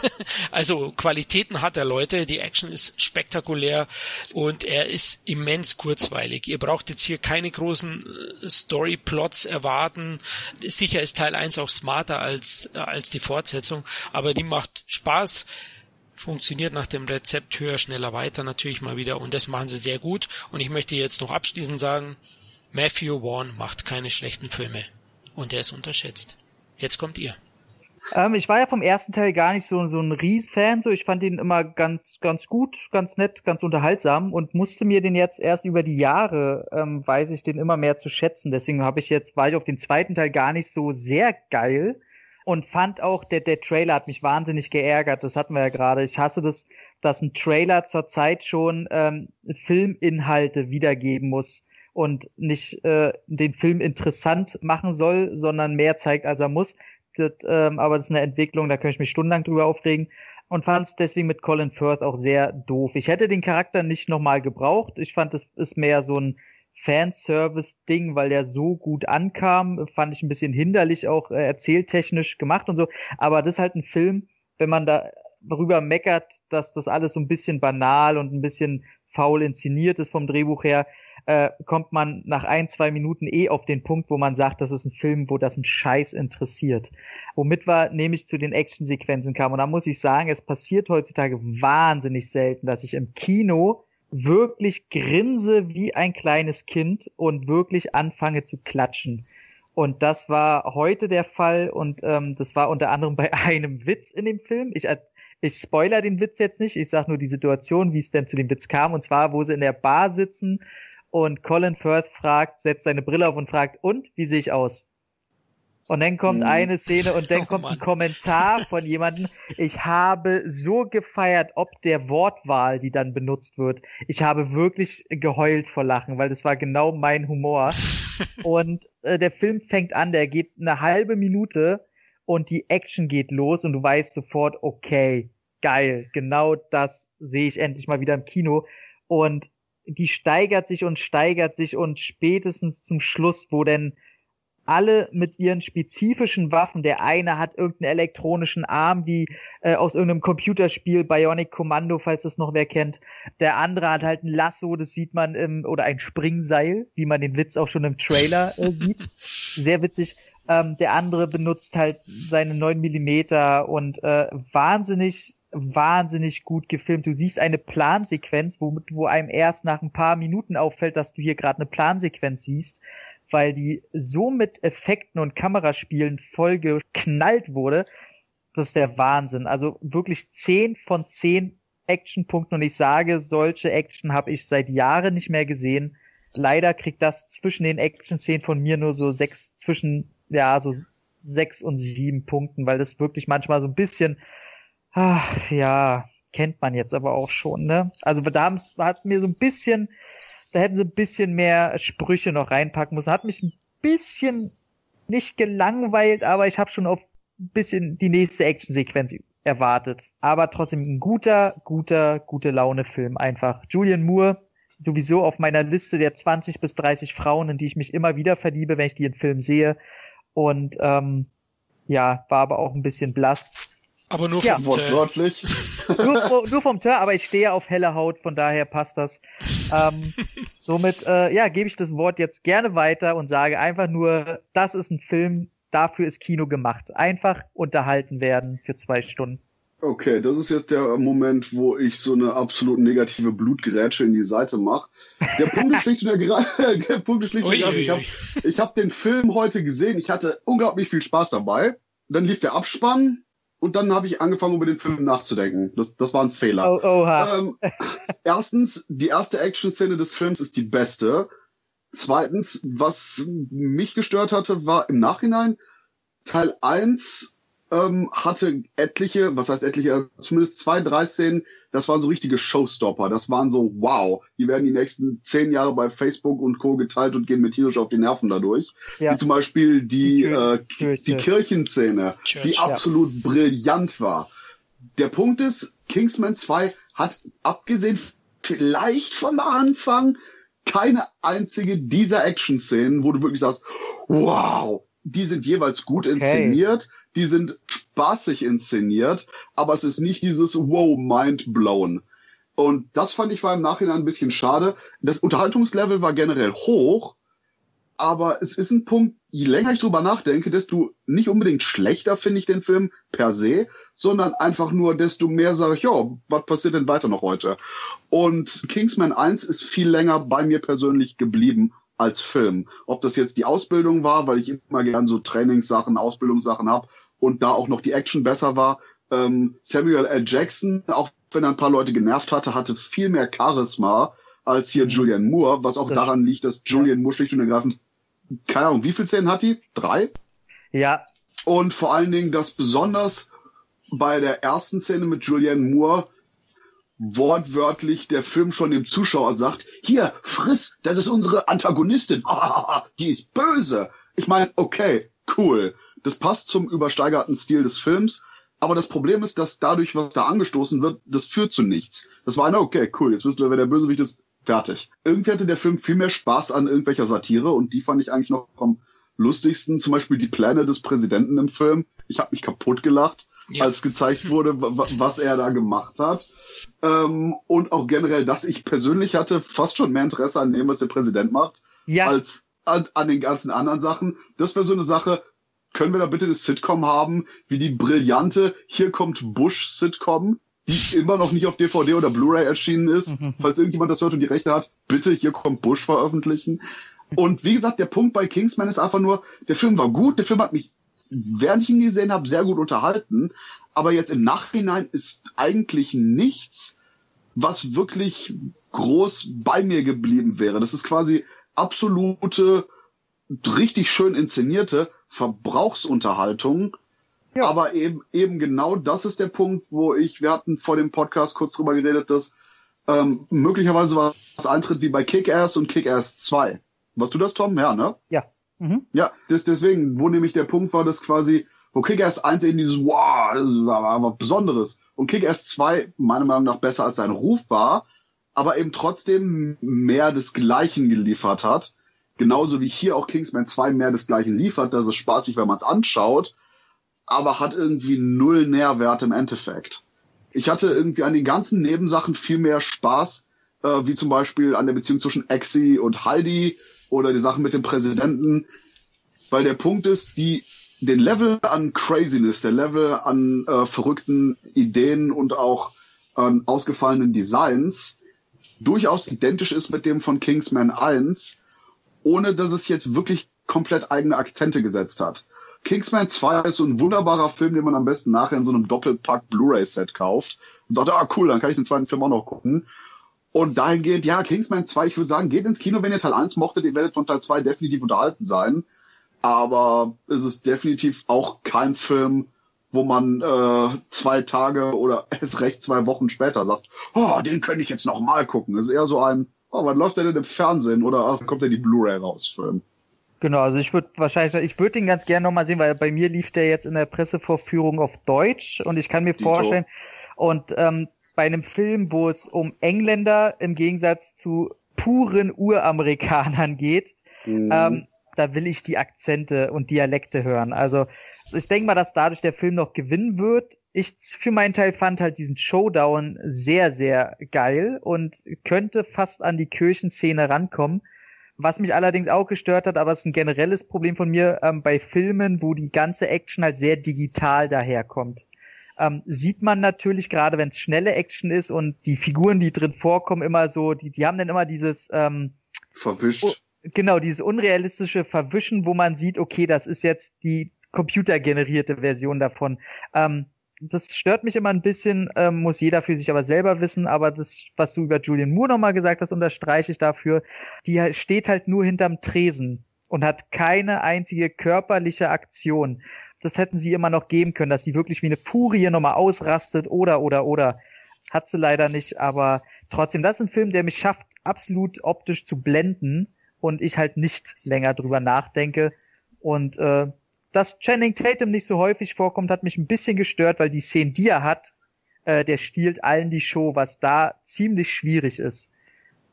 A: [laughs] also Qualitäten hat er Leute, die Action ist spektakulär und er ist immens kurzweilig. Ihr braucht jetzt hier keine großen äh, Storyplots erwarten. Sicher ist Teil 1 auch smarter als, äh, als die Fortsetzung, aber die macht Spaß funktioniert nach dem Rezept höher, schneller, weiter natürlich mal wieder und das machen sie sehr gut und ich möchte jetzt noch abschließend sagen, Matthew Vaughn macht keine schlechten Filme und er ist unterschätzt. Jetzt kommt ihr.
B: Ähm, ich war ja vom ersten Teil gar nicht so, so ein Ries-Fan, so ich fand ihn immer ganz, ganz gut, ganz nett, ganz unterhaltsam und musste mir den jetzt erst über die Jahre, ähm, weiß ich den immer mehr zu schätzen. Deswegen habe ich jetzt, war ich auf den zweiten Teil gar nicht so sehr geil und fand auch, der, der Trailer hat mich wahnsinnig geärgert. Das hatten wir ja gerade. Ich hasse das, dass ein Trailer zurzeit schon ähm, Filminhalte wiedergeben muss und nicht äh, den Film interessant machen soll, sondern mehr zeigt, als er muss. Das, ähm, aber das ist eine Entwicklung, da könnte ich mich stundenlang drüber aufregen. Und fand es deswegen mit Colin Firth auch sehr doof. Ich hätte den Charakter nicht nochmal gebraucht. Ich fand, es ist mehr so ein Fanservice-Ding, weil der so gut ankam. Fand ich ein bisschen hinderlich auch äh, erzähltechnisch gemacht und so. Aber das ist halt ein Film, wenn man da darüber meckert, dass das alles so ein bisschen banal und ein bisschen faul inszeniert ist vom Drehbuch her, äh, kommt man nach ein, zwei Minuten eh auf den Punkt, wo man sagt, das ist ein Film, wo das ein Scheiß interessiert. Womit wir nämlich zu den Actionsequenzen kamen. Und da muss ich sagen, es passiert heutzutage wahnsinnig selten, dass ich im Kino wirklich grinse wie ein kleines Kind und wirklich anfange zu klatschen. Und das war heute der Fall und ähm, das war unter anderem bei [laughs] einem Witz in dem Film. Ich, äh, ich spoiler den Witz jetzt nicht, ich sag nur die Situation, wie es denn zu dem Witz kam. Und zwar, wo sie in der Bar sitzen und Colin Firth fragt, setzt seine Brille auf und fragt, und, wie sehe ich aus? Und dann kommt mhm. eine Szene und dann [laughs] oh, kommt ein Kommentar [laughs] von jemandem. Ich habe so gefeiert, ob der Wortwahl, die dann benutzt wird. Ich habe wirklich geheult vor Lachen, weil das war genau mein Humor. [laughs] und äh, der Film fängt an, der geht eine halbe Minute und die Action geht los und du weißt sofort, okay, geil, genau das sehe ich endlich mal wieder im Kino. Und die steigert sich und steigert sich und spätestens zum Schluss, wo denn alle mit ihren spezifischen Waffen. Der eine hat irgendeinen elektronischen Arm, wie äh, aus irgendeinem Computerspiel Bionic Commando, falls es noch wer kennt. Der andere hat halt ein Lasso, das sieht man im, oder ein Springseil, wie man den Witz auch schon im Trailer äh, sieht. [laughs] Sehr witzig. Ähm, der andere benutzt halt seine 9 Millimeter und äh, wahnsinnig wahnsinnig gut gefilmt. Du siehst eine Plansequenz, wo, wo einem erst nach ein paar Minuten auffällt, dass du hier gerade eine Plansequenz siehst weil die so mit Effekten und Kameraspielen voll geknallt wurde. Das ist der Wahnsinn. Also wirklich zehn von zehn Actionpunkten und ich sage, solche Action habe ich seit Jahren nicht mehr gesehen. Leider kriegt das zwischen den Action-Szenen von mir nur so sechs, zwischen, ja, so sechs und sieben Punkten, weil das wirklich manchmal so ein bisschen, ach, ja, kennt man jetzt aber auch schon, ne? Also da hat mir so ein bisschen da hätten sie ein bisschen mehr Sprüche noch reinpacken müssen. Hat mich ein bisschen nicht gelangweilt, aber ich habe schon auf ein bisschen die nächste Actionsequenz erwartet. Aber trotzdem ein guter, guter, gute Laune-Film einfach. Julian Moore sowieso auf meiner Liste der 20 bis 30 Frauen, in die ich mich immer wieder verliebe, wenn ich die in Film sehe. Und ähm, ja, war aber auch ein bisschen blass.
A: Aber nur
C: vom ja. Wortwörtlich.
B: nur, [laughs] nur, vom Tör, aber ich stehe auf helle Haut, von daher passt das. Ähm, [laughs] somit, äh, ja, gebe ich das Wort jetzt gerne weiter und sage einfach nur, das ist ein Film, dafür ist Kino gemacht. Einfach unterhalten werden für zwei Stunden.
C: Okay, das ist jetzt der Moment, wo ich so eine absolut negative Blutgerätsche in die Seite mache. Der Punkt ist schlicht und ergreifend, [laughs] der Punkt ist schlicht und ergreifend, ich habe ich hab den Film heute gesehen, ich hatte unglaublich viel Spaß dabei. Dann lief der Abspann, und dann habe ich angefangen, über den Film nachzudenken. Das, das war ein Fehler. Oh, oha. Ähm, [laughs] erstens, die erste Action-Szene des Films ist die beste. Zweitens, was mich gestört hatte, war im Nachhinein Teil 1 ähm, hatte etliche, was heißt etliche, zumindest zwei, drei Szenen, das waren so richtige Showstopper. Das waren so, wow, die werden die nächsten zehn Jahre bei Facebook und Co. geteilt und gehen mir tierisch auf die Nerven dadurch. Ja. Wie zum Beispiel die, die, äh, die Kirchenszene, Church, die absolut ja. brillant war. Der Punkt ist, Kingsman 2 hat abgesehen vielleicht vom Anfang keine einzige dieser Action-Szenen, wo du wirklich sagst, wow, die sind jeweils gut inszeniert, okay. Die sind spaßig inszeniert, aber es ist nicht dieses wow, mind blown. Und das fand ich war im Nachhinein ein bisschen schade. Das Unterhaltungslevel war generell hoch, aber es ist ein Punkt, je länger ich drüber nachdenke, desto nicht unbedingt schlechter finde ich den Film per se, sondern einfach nur, desto mehr sage ich, ja, was passiert denn weiter noch heute? Und Kingsman 1 ist viel länger bei mir persönlich geblieben als Film. Ob das jetzt die Ausbildung war, weil ich immer gern so Trainingssachen, Ausbildungssachen habe und da auch noch die Action besser war. Ähm, Samuel L. Jackson, auch wenn er ein paar Leute genervt hatte, hatte viel mehr Charisma als hier mhm. Julian Moore, was auch das daran liegt, dass Julian Moore schlicht und ergreifend, keine Ahnung, wie viele Szenen hat die? Drei?
B: Ja.
C: Und vor allen Dingen, dass besonders bei der ersten Szene mit Julian Moore wortwörtlich der Film schon dem Zuschauer sagt, hier, friss, das ist unsere Antagonistin, [laughs] die ist böse. Ich meine, okay, cool. Das passt zum übersteigerten Stil des Films, aber das Problem ist, dass dadurch, was da angestoßen wird, das führt zu nichts. Das war eine, okay, cool, jetzt wissen wir, wer der Bösewicht ist, fertig. Irgendwie hatte der Film viel mehr Spaß an irgendwelcher Satire und die fand ich eigentlich noch am lustigsten. Zum Beispiel die Pläne des Präsidenten im Film. Ich habe mich kaputt gelacht ja. als gezeigt wurde, was er da gemacht hat. Ähm, und auch generell, dass ich persönlich hatte fast schon mehr Interesse an dem, was der Präsident macht, ja. als an, an den ganzen anderen Sachen. Das wäre so eine Sache, können wir da bitte eine Sitcom haben, wie die brillante Hier kommt Bush Sitcom, die immer noch nicht auf DVD oder Blu-ray erschienen ist. Falls irgendjemand das hört und die Rechte hat, bitte Hier kommt Bush veröffentlichen. Und wie gesagt, der Punkt bei Kingsman ist einfach nur, der Film war gut, der Film hat mich während ich ihn gesehen habe, sehr gut unterhalten. Aber jetzt im Nachhinein ist eigentlich nichts, was wirklich groß bei mir geblieben wäre. Das ist quasi absolute, richtig schön inszenierte Verbrauchsunterhaltung. Ja. Aber eben, eben genau das ist der Punkt, wo ich, wir hatten vor dem Podcast kurz drüber geredet, dass ähm, möglicherweise was eintritt wie bei Kick-Ass und Kick-Ass 2. Was du das, Tom? Ja, ne?
B: Ja.
C: Mhm. Ja, das, deswegen, wo nämlich der Punkt war, dass quasi, wo Kick-Ass 1 eben dieses, wow, das war was Besonderes. Und Kick-Ass 2 meiner Meinung nach besser als sein Ruf war, aber eben trotzdem mehr des Gleichen geliefert hat. Genauso wie hier auch Kingsman 2 mehr des Gleichen liefert. Das ist spaßig, wenn man es anschaut, aber hat irgendwie null Nährwert im Endeffekt. Ich hatte irgendwie an den ganzen Nebensachen viel mehr Spaß, äh, wie zum Beispiel an der Beziehung zwischen Exi und Heidi oder die Sachen mit dem Präsidenten, weil der Punkt ist, die den Level an Craziness, der Level an äh, verrückten Ideen und auch an ausgefallenen Designs durchaus identisch ist mit dem von Kingsman 1, ohne dass es jetzt wirklich komplett eigene Akzente gesetzt hat. Kingsman 2 ist so ein wunderbarer Film, den man am besten nachher in so einem Doppelpack Blu-ray-Set kauft und sagt, ah cool, dann kann ich den zweiten Film auch noch gucken. Und dahingehend, ja, Kingsman 2, ich würde sagen, geht ins Kino, wenn ihr Teil 1 mochtet, ihr werdet von Teil 2 definitiv unterhalten sein. Aber es ist definitiv auch kein Film, wo man äh, zwei Tage oder [laughs] es recht zwei Wochen später sagt, oh, den könnte ich jetzt noch mal gucken. Es ist eher so ein, oh, wann läuft der denn im Fernsehen oder ach, kommt der die Blu-ray raus, Film.
B: Genau, also ich würde wahrscheinlich, ich würde den ganz gerne nochmal sehen, weil bei mir lief der jetzt in der Pressevorführung auf Deutsch und ich kann mir Dito. vorstellen, und ähm, bei einem Film, wo es um Engländer im Gegensatz zu puren Uramerikanern geht, mhm. ähm, da will ich die Akzente und Dialekte hören. Also ich denke mal, dass dadurch der Film noch gewinnen wird. Ich für meinen Teil fand halt diesen Showdown sehr, sehr geil und könnte fast an die Kirchenszene rankommen. Was mich allerdings auch gestört hat, aber es ist ein generelles Problem von mir ähm, bei Filmen, wo die ganze Action halt sehr digital daherkommt ähm, sieht man natürlich gerade, wenn es schnelle Action ist und die Figuren, die drin vorkommen, immer so, die, die haben dann immer dieses ähm,
C: verwischt. Oh,
B: genau, dieses unrealistische Verwischen, wo man sieht, okay, das ist jetzt die computergenerierte Version davon. Ähm, das stört mich immer ein bisschen, ähm, muss jeder für sich aber selber wissen, aber das, was du über Julian Moore nochmal gesagt hast, unterstreiche ich dafür. Die steht halt nur hinterm Tresen und hat keine einzige körperliche Aktion das hätten sie immer noch geben können, dass sie wirklich wie eine Furie nochmal ausrastet oder, oder, oder. Hat sie leider nicht, aber trotzdem, das ist ein Film, der mich schafft, absolut optisch zu blenden und ich halt nicht länger drüber nachdenke. Und äh, dass Channing Tatum nicht so häufig vorkommt, hat mich ein bisschen gestört, weil die Szene, die er hat, äh, der stiehlt allen die Show, was da ziemlich schwierig ist.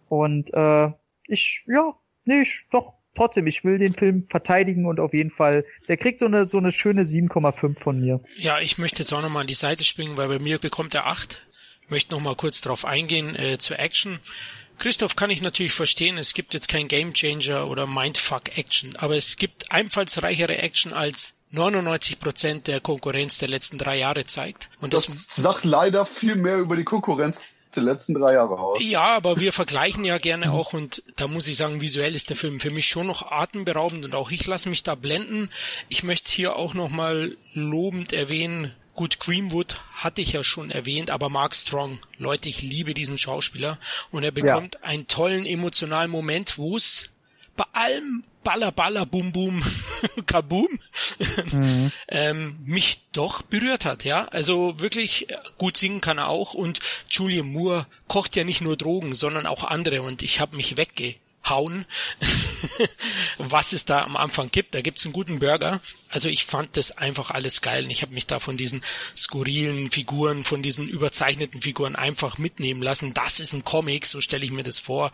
B: Und äh, ich, ja, nee, ich, doch, trotzdem, ich will den Film verteidigen und auf jeden Fall, der kriegt so eine, so eine schöne 7,5 von mir.
A: Ja, ich möchte jetzt auch nochmal an die Seite springen, weil bei mir bekommt er 8. Ich möchte nochmal kurz drauf eingehen, äh, zur Action. Christoph kann ich natürlich verstehen, es gibt jetzt kein Game Changer oder Mindfuck Action, aber es gibt einfallsreichere Action als 99 Prozent der Konkurrenz der letzten drei Jahre zeigt.
C: Und das, das sagt leider viel mehr über die Konkurrenz die letzten drei Jahre aus.
A: Ja, aber wir vergleichen ja gerne [laughs] auch und da muss ich sagen, visuell ist der Film für mich schon noch atemberaubend und auch ich lasse mich da blenden. Ich möchte hier auch nochmal lobend erwähnen, Gut, Greenwood hatte ich ja schon erwähnt, aber Mark Strong, Leute, ich liebe diesen Schauspieler und er bekommt ja. einen tollen emotionalen Moment, wo es bei allem Baller, Baller, Bum, Bum, [laughs] Kaboom, mhm. [laughs] ähm, mich doch berührt hat, ja. Also wirklich äh, gut singen kann er auch und Julian Moore kocht ja nicht nur Drogen, sondern auch andere und ich habe mich weggehauen, [laughs] was es da am Anfang gibt. Da gibt's einen guten Burger. Also ich fand das einfach alles geil und ich habe mich da von diesen skurrilen Figuren, von diesen überzeichneten Figuren einfach mitnehmen lassen. Das ist ein Comic, so stelle ich mir das vor.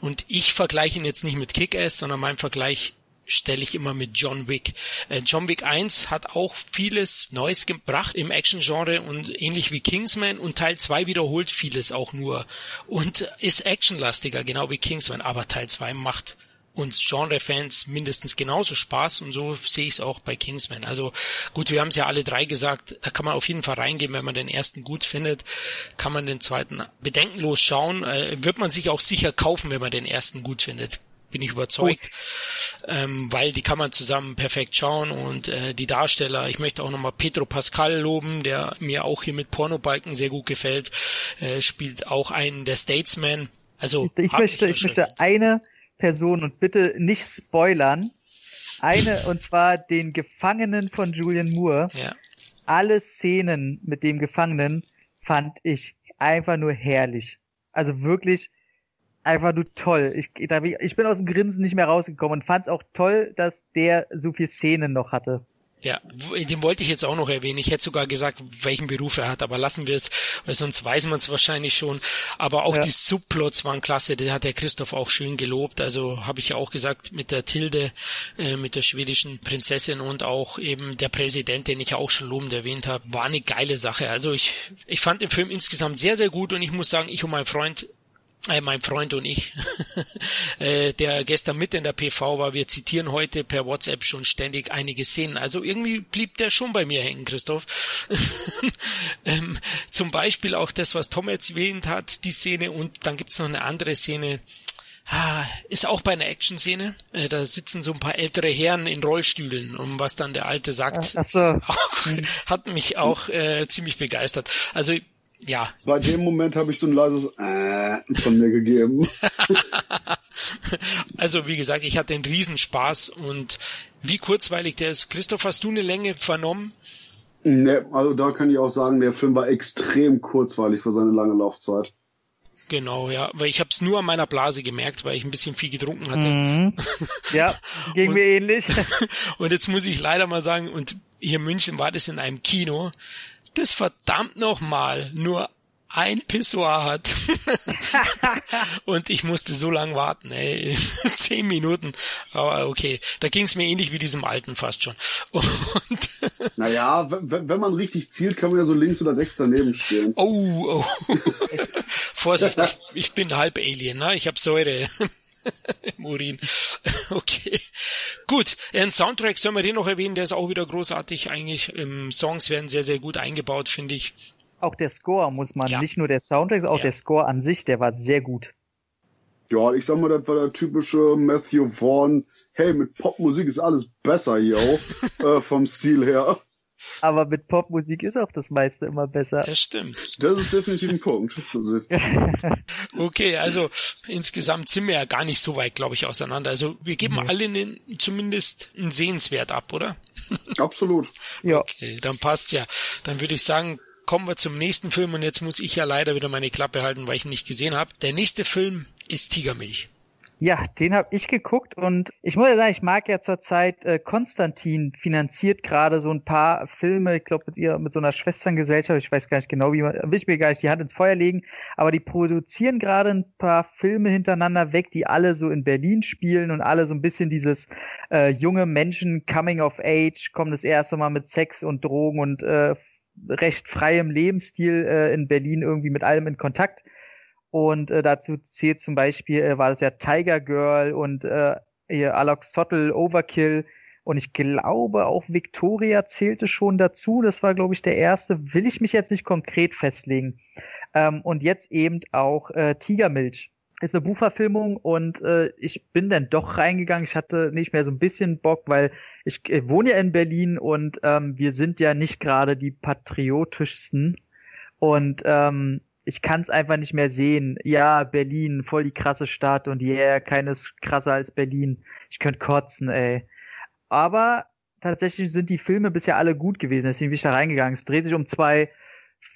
A: Und ich vergleiche ihn jetzt nicht mit Kick-Ass, sondern mein Vergleich stelle ich immer mit John Wick. Äh, John Wick 1 hat auch vieles Neues gebracht im Action-Genre und ähnlich wie Kingsman und Teil 2 wiederholt vieles auch nur und ist actionlastiger, genau wie Kingsman, aber Teil 2 macht uns Genre-Fans mindestens genauso Spaß und so sehe ich es auch bei Kingsman. Also gut, wir haben es ja alle drei gesagt, da kann man auf jeden Fall reingehen, wenn man den ersten gut findet, kann man den zweiten bedenkenlos schauen, äh, wird man sich auch sicher kaufen, wenn man den ersten gut findet bin ich überzeugt, ähm, weil die kann man zusammen perfekt schauen und äh, die Darsteller, ich möchte auch nochmal Pedro Pascal loben, der mir auch hier mit Pornobalken sehr gut gefällt, äh, spielt auch einen der Statesman Also
B: ich, ich möchte, ich möchte eine Person und bitte nicht spoilern. Eine, [laughs] und zwar den Gefangenen von Julian Moore.
A: Ja.
B: Alle Szenen mit dem Gefangenen fand ich einfach nur herrlich. Also wirklich einfach nur toll. Ich, ich bin aus dem Grinsen nicht mehr rausgekommen und fand es auch toll, dass der so viel Szenen noch hatte.
A: Ja, den wollte ich jetzt auch noch erwähnen. Ich hätte sogar gesagt, welchen Beruf er hat, aber lassen wir es, weil sonst weiß man es wahrscheinlich schon. Aber auch ja. die Subplots waren klasse, die hat der Christoph auch schön gelobt. Also habe ich ja auch gesagt, mit der Tilde, äh, mit der schwedischen Prinzessin und auch eben der Präsident, den ich auch schon lobend erwähnt habe, war eine geile Sache. Also ich, ich fand den Film insgesamt sehr, sehr gut und ich muss sagen, ich und mein Freund äh, mein Freund und ich, [laughs] äh, der gestern mit in der PV war, wir zitieren heute per WhatsApp schon ständig einige Szenen. Also irgendwie blieb der schon bei mir hängen, Christoph. [laughs] ähm, zum Beispiel auch das, was Tom erwähnt hat, die Szene und dann gibt's noch eine andere Szene, Ah, ist auch bei einer Action-Szene. Äh, da sitzen so ein paar ältere Herren in Rollstühlen und was dann der Alte sagt,
B: so. [laughs]
A: hat mich auch äh, ziemlich begeistert. Also ja.
C: Bei dem Moment habe ich so ein leises äh von mir gegeben. [laughs]
A: also wie gesagt, ich hatte einen Riesenspaß und wie kurzweilig der ist. Christoph, hast du eine Länge vernommen?
C: Ne, also da kann ich auch sagen, der Film war extrem kurzweilig für seine lange Laufzeit.
A: Genau, ja, weil ich habe es nur an meiner Blase gemerkt, weil ich ein bisschen viel getrunken hatte.
B: Mhm. [laughs] Ja, ging mir ähnlich. [laughs]
A: und jetzt muss ich leider mal sagen, und hier in München war das in einem Kino, das verdammt nochmal nur ein Pissoir hat. [laughs] und ich musste so lang warten, ey. [laughs] Zehn Minuten. Aber okay. Da ging es mir ähnlich wie diesem alten fast schon. Und [laughs]
C: naja, wenn man richtig zielt, kann man ja so links oder rechts daneben stehen.
A: Oh, oh. Vorsicht, ich bin halb Alien, ne? Ich habe Säure. [laughs] Im Urin. [laughs] Okay. Gut. Ein Soundtrack sollen wir den noch erwähnen, der ist auch wieder großartig eigentlich. Ähm, Songs werden sehr, sehr gut eingebaut, finde ich.
B: Auch der Score muss man, ja. nicht nur der Soundtrack, auch ja. der Score an sich, der war sehr gut.
C: Ja, ich sag mal, das war der typische Matthew Vaughn. Hey, mit Popmusik ist alles besser hier, [laughs] äh, vom Stil her.
B: Aber mit Popmusik ist auch das meiste immer besser.
A: Das stimmt.
C: Das ist definitiv ein Punkt. Also [laughs]
A: okay, also insgesamt sind wir ja gar nicht so weit, glaube ich, auseinander. Also wir geben mhm. alle einen, zumindest einen Sehenswert ab, oder? [laughs]
C: Absolut.
B: Ja.
A: Okay, dann passt's ja. Dann würde ich sagen, kommen wir zum nächsten Film und jetzt muss ich ja leider wieder meine Klappe halten, weil ich ihn nicht gesehen habe. Der nächste Film ist Tigermilch.
B: Ja, den habe ich geguckt und ich muss ja sagen, ich mag ja zurzeit äh, Konstantin finanziert gerade so ein paar Filme, ich glaube mit ihr mit so einer Schwesterngesellschaft, ich weiß gar nicht genau, wie man will ich mir gar nicht die Hand ins Feuer legen, aber die produzieren gerade ein paar Filme hintereinander weg, die alle so in Berlin spielen und alle so ein bisschen dieses äh, junge Menschen Coming of Age, kommen das erste Mal mit Sex und Drogen und äh, recht freiem Lebensstil äh, in Berlin irgendwie mit allem in Kontakt und äh, dazu zählt zum Beispiel, äh, war das ja Tiger Girl und äh, Alex Sottle, Overkill. Und ich glaube auch Victoria zählte schon dazu. Das war, glaube ich, der erste. Will ich mich jetzt nicht konkret festlegen. Ähm, und jetzt eben auch äh, Tigermilch. Ist eine Buchverfilmung und äh, ich bin dann doch reingegangen. Ich hatte nicht mehr so ein bisschen Bock, weil ich äh, wohne ja in Berlin und ähm, wir sind ja nicht gerade die patriotischsten. Und ähm, ich kann es einfach nicht mehr sehen. Ja, Berlin, voll die krasse Stadt und yeah, keines krasser als Berlin. Ich könnte kotzen, ey. Aber tatsächlich sind die Filme bisher alle gut gewesen, deswegen bin ich da reingegangen. Es dreht sich um zwei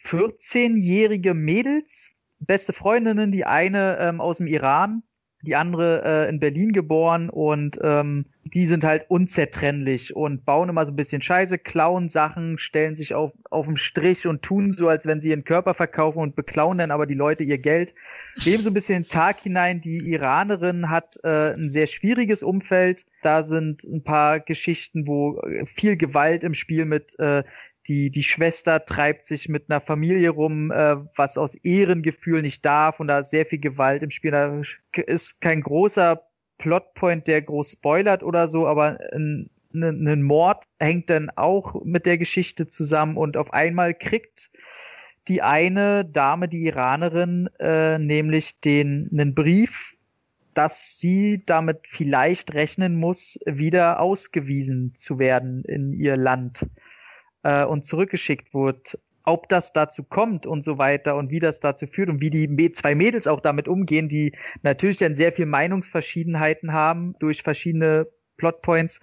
B: 14-jährige Mädels, beste Freundinnen, die eine ähm, aus dem Iran die andere äh, in Berlin geboren und ähm, die sind halt unzertrennlich und bauen immer so ein bisschen Scheiße, klauen Sachen, stellen sich auf, auf dem Strich und tun so, als wenn sie ihren Körper verkaufen und beklauen dann aber die Leute ihr Geld. Leben so ein bisschen Tag hinein. Die Iranerin hat äh, ein sehr schwieriges Umfeld. Da sind ein paar Geschichten, wo äh, viel Gewalt im Spiel mit äh, die, die Schwester treibt sich mit einer Familie rum, äh, was aus Ehrengefühl nicht darf und da ist sehr viel Gewalt im Spiel. Da ist kein großer Plotpoint, der groß spoilert oder so, aber ein, ein, ein Mord hängt dann auch mit der Geschichte zusammen und auf einmal kriegt die eine Dame, die Iranerin, äh, nämlich den einen Brief, dass sie damit vielleicht rechnen muss, wieder ausgewiesen zu werden in ihr Land äh, und zurückgeschickt wird. ob das dazu kommt und so weiter und wie das dazu führt und wie die zwei Mädels auch damit umgehen, die natürlich dann sehr viel Meinungsverschiedenheiten haben durch verschiedene Plotpoints,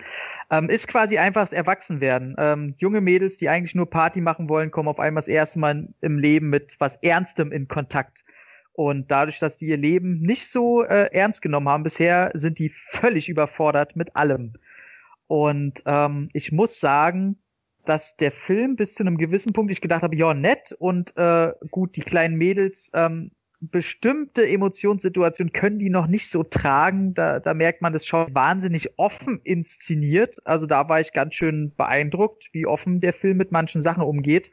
B: ähm, ist quasi einfach das Erwachsenwerden. Ähm, junge Mädels, die eigentlich nur Party machen wollen, kommen auf einmal das erste Mal im Leben mit was Ernstem in Kontakt. Und dadurch, dass die ihr Leben nicht so äh, ernst genommen haben bisher, sind die völlig überfordert mit allem. Und ähm, ich muss sagen, dass der Film bis zu einem gewissen Punkt ich gedacht habe, ja, nett und äh, gut, die kleinen Mädels, ähm, bestimmte Emotionssituationen können die noch nicht so tragen. Da, da merkt man das schon wahnsinnig offen inszeniert. Also da war ich ganz schön beeindruckt, wie offen der Film mit manchen Sachen umgeht.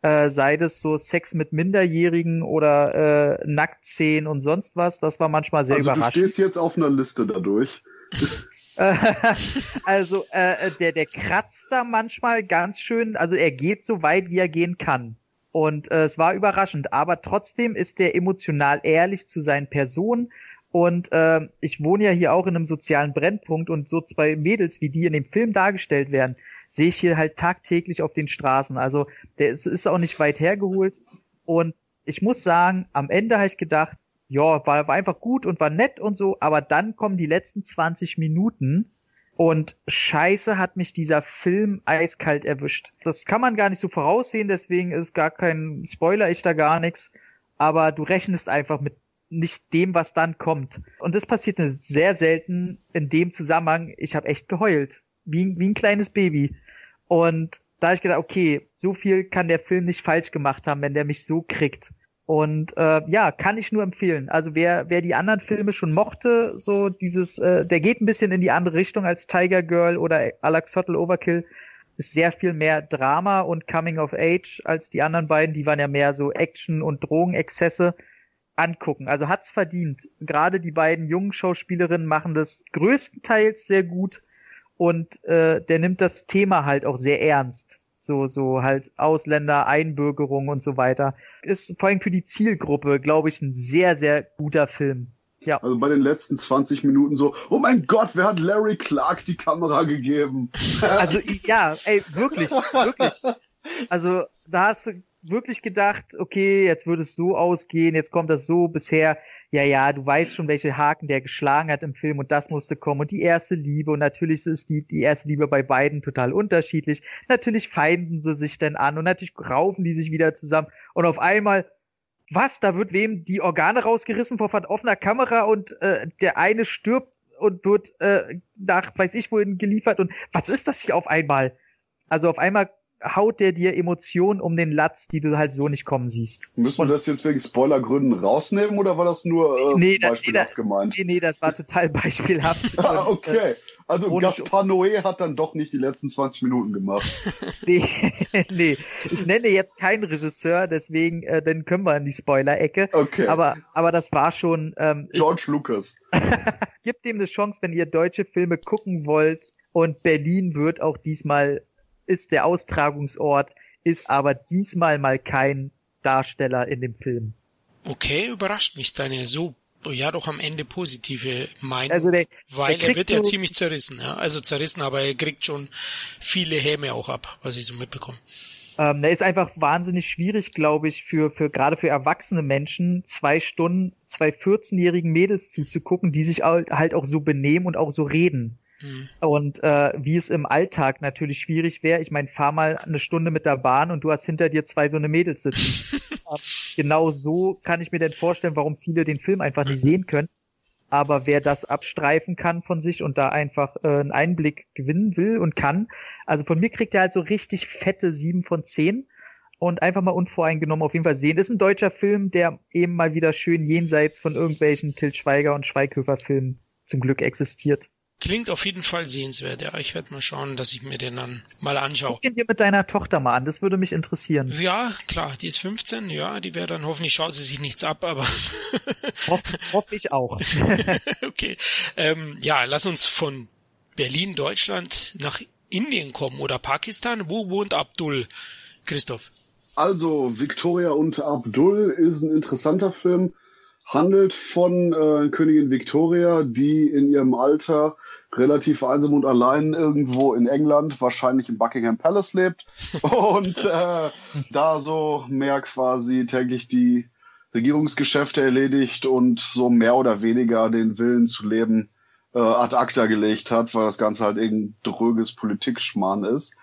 B: Äh, sei das so Sex mit Minderjährigen oder äh, Nacktszenen und sonst was. Das war manchmal sehr
C: also
B: überraschend.
C: Du stehst jetzt auf einer Liste dadurch. [laughs] [laughs]
B: also äh, der, der kratzt da manchmal ganz schön, also er geht so weit, wie er gehen kann. Und äh, es war überraschend, aber trotzdem ist der emotional ehrlich zu seinen Personen. Und äh, ich wohne ja hier auch in einem sozialen Brennpunkt und so zwei Mädels, wie die in dem Film dargestellt werden, sehe ich hier halt tagtäglich auf den Straßen. Also der ist, ist auch nicht weit hergeholt. Und ich muss sagen, am Ende habe ich gedacht, ja, war, war einfach gut und war nett und so, aber dann kommen die letzten 20 Minuten und scheiße hat mich dieser Film eiskalt erwischt. Das kann man gar nicht so voraussehen, deswegen ist gar kein Spoiler, ich da gar nichts. Aber du rechnest einfach mit nicht dem, was dann kommt. Und das passiert sehr selten in dem Zusammenhang. Ich habe echt geheult. Wie, wie ein kleines Baby. Und da habe ich gedacht, okay, so viel kann der Film nicht falsch gemacht haben, wenn der mich so kriegt. Und äh, ja, kann ich nur empfehlen. Also wer, wer die anderen Filme schon mochte, so dieses, äh, der geht ein bisschen in die andere Richtung als Tiger Girl oder Alex Hottle Overkill. Ist sehr viel mehr Drama und Coming of Age als die anderen beiden. Die waren ja mehr so Action und Drogenexzesse angucken. Also hat's verdient. Gerade die beiden jungen Schauspielerinnen machen das größtenteils sehr gut und äh, der nimmt das Thema halt auch sehr ernst so, so halt Ausländer, Einbürgerung und so weiter. Ist vor allem für die Zielgruppe, glaube ich, ein sehr, sehr guter Film. Ja.
C: Also bei den letzten 20 Minuten so, oh mein Gott, wer hat Larry Clark die Kamera gegeben?
B: Also ja, ey, wirklich, wirklich. Also da hast du wirklich gedacht, okay, jetzt würde es so ausgehen, jetzt kommt das so bisher ja, ja, du weißt schon, welche Haken der geschlagen hat im Film und das musste kommen und die erste Liebe und natürlich ist die, die erste Liebe bei beiden total unterschiedlich. Natürlich feinden sie sich dann an und natürlich raufen die sich wieder zusammen und auf einmal, was, da wird wem die Organe rausgerissen vor offener Kamera und äh, der eine stirbt und wird äh, nach weiß ich wohin geliefert und was ist das hier auf einmal? Also auf einmal haut der dir Emotionen um den Latz, die du halt so nicht kommen siehst.
C: Müssen wir das jetzt wegen Spoilergründen rausnehmen oder war das nur äh,
B: nee, beispielhaft nee, gemeint? Nee, nee, das war total [laughs] beispielhaft. [laughs]
C: ah, okay. Also Gaspar Noé hat dann doch nicht die letzten 20 Minuten gemacht. [laughs]
B: nee, nee. Ich nenne jetzt keinen Regisseur, deswegen äh, dann können wir in die Spoiler-Ecke. Okay. Aber, aber das war schon. Ähm,
C: George ist, Lucas.
B: Gibt dem eine Chance, wenn ihr deutsche Filme gucken wollt. Und Berlin wird auch diesmal ist der Austragungsort, ist aber diesmal mal kein Darsteller in dem Film.
A: Okay, überrascht mich deine so ja doch am Ende positive Meinung, also der, weil der er wird so ja ziemlich zerrissen, ja, also zerrissen, aber er kriegt schon viele Häme auch ab, was ich so mitbekomme.
B: Ähm, der ist einfach wahnsinnig schwierig, glaube ich, für, für gerade für erwachsene Menschen, zwei Stunden, zwei 14-jährigen Mädels zuzugucken, die sich halt auch so benehmen und auch so reden. Mhm. Und äh, wie es im Alltag natürlich schwierig wäre, ich meine, fahr mal eine Stunde mit der Bahn und du hast hinter dir zwei so eine Mädels sitzen. [laughs] genau so kann ich mir denn vorstellen, warum viele den Film einfach nicht sehen können. Aber wer das abstreifen kann von sich und da einfach äh, einen Einblick gewinnen will und kann, also von mir kriegt er halt so richtig fette sieben von zehn und einfach mal unvoreingenommen auf jeden Fall sehen. Ist ein deutscher Film, der eben mal wieder schön jenseits von irgendwelchen Til Schweiger und Schweighöfer Filmen zum Glück existiert.
A: Klingt auf jeden Fall sehenswert, ja. Ich werde mal schauen, dass ich mir den dann mal anschaue.
B: Guck dir mit deiner Tochter mal an, das würde mich interessieren.
A: Ja, klar, die ist 15, ja, die wäre dann hoffentlich, schaut sie sich nichts ab, aber. [laughs]
B: Hoffe hoff ich auch. [laughs]
A: okay. Ähm, ja, lass uns von Berlin, Deutschland nach Indien kommen oder Pakistan. Wo wohnt Abdul, Christoph?
C: Also, Victoria und Abdul ist ein interessanter Film handelt von äh, Königin Victoria, die in ihrem Alter relativ einsam und allein irgendwo in England, wahrscheinlich im Buckingham Palace lebt [laughs] und äh, da so mehr quasi täglich die Regierungsgeschäfte erledigt und so mehr oder weniger den Willen zu leben äh, ad acta gelegt hat, weil das Ganze halt irgendein dröges Politikschmarrn ist.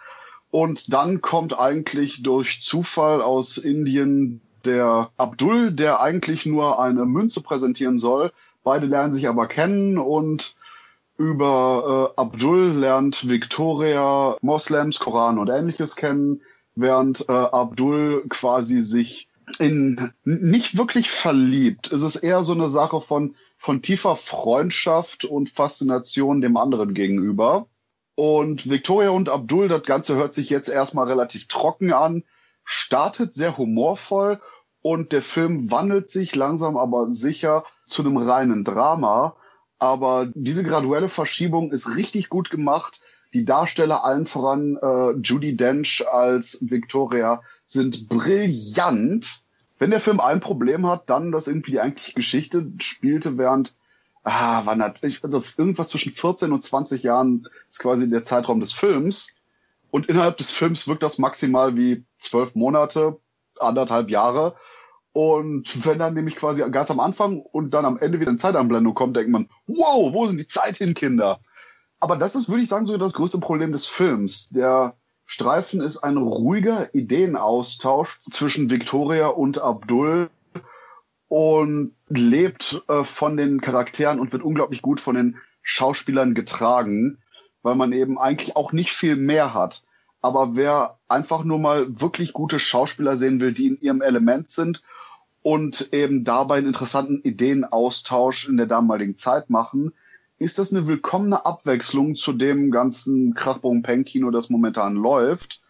C: Und dann kommt eigentlich durch Zufall aus Indien der Abdul, der eigentlich nur eine Münze präsentieren soll. Beide lernen sich aber kennen und über äh, Abdul lernt Victoria Moslems, Koran und ähnliches kennen, während äh, Abdul quasi sich in nicht wirklich verliebt. Es ist eher so eine Sache von, von tiefer Freundschaft und Faszination dem anderen gegenüber. Und Victoria und Abdul, das Ganze hört sich jetzt erstmal relativ trocken an, startet sehr humorvoll und der Film wandelt sich langsam aber sicher zu einem reinen Drama. Aber diese graduelle Verschiebung ist richtig gut gemacht. Die Darsteller allen voran äh, Judy Dench als Victoria sind brillant. Wenn der Film ein Problem hat, dann, dass irgendwie die eigentliche Geschichte spielte während ah, wann hat, also irgendwas zwischen 14 und 20 Jahren ist quasi der Zeitraum des Films. Und innerhalb des Films wirkt das maximal wie zwölf Monate, anderthalb Jahre. Und wenn dann nämlich quasi ganz am Anfang und dann am Ende wieder eine Zeitanblendung kommt, denkt man, wow, wo sind die Zeit hin, Kinder? Aber das ist, würde ich sagen, so das größte Problem des Films. Der Streifen ist ein ruhiger Ideenaustausch zwischen Victoria und Abdul, und lebt äh, von den Charakteren und wird unglaublich gut von den Schauspielern getragen, weil man eben eigentlich auch nicht viel mehr hat. Aber wer einfach nur mal wirklich gute Schauspieler sehen will, die in ihrem Element sind und eben dabei einen interessanten Ideenaustausch in der damaligen Zeit machen, ist das eine willkommene Abwechslung zu dem ganzen Krachbogen-Peng-Kino, das momentan läuft.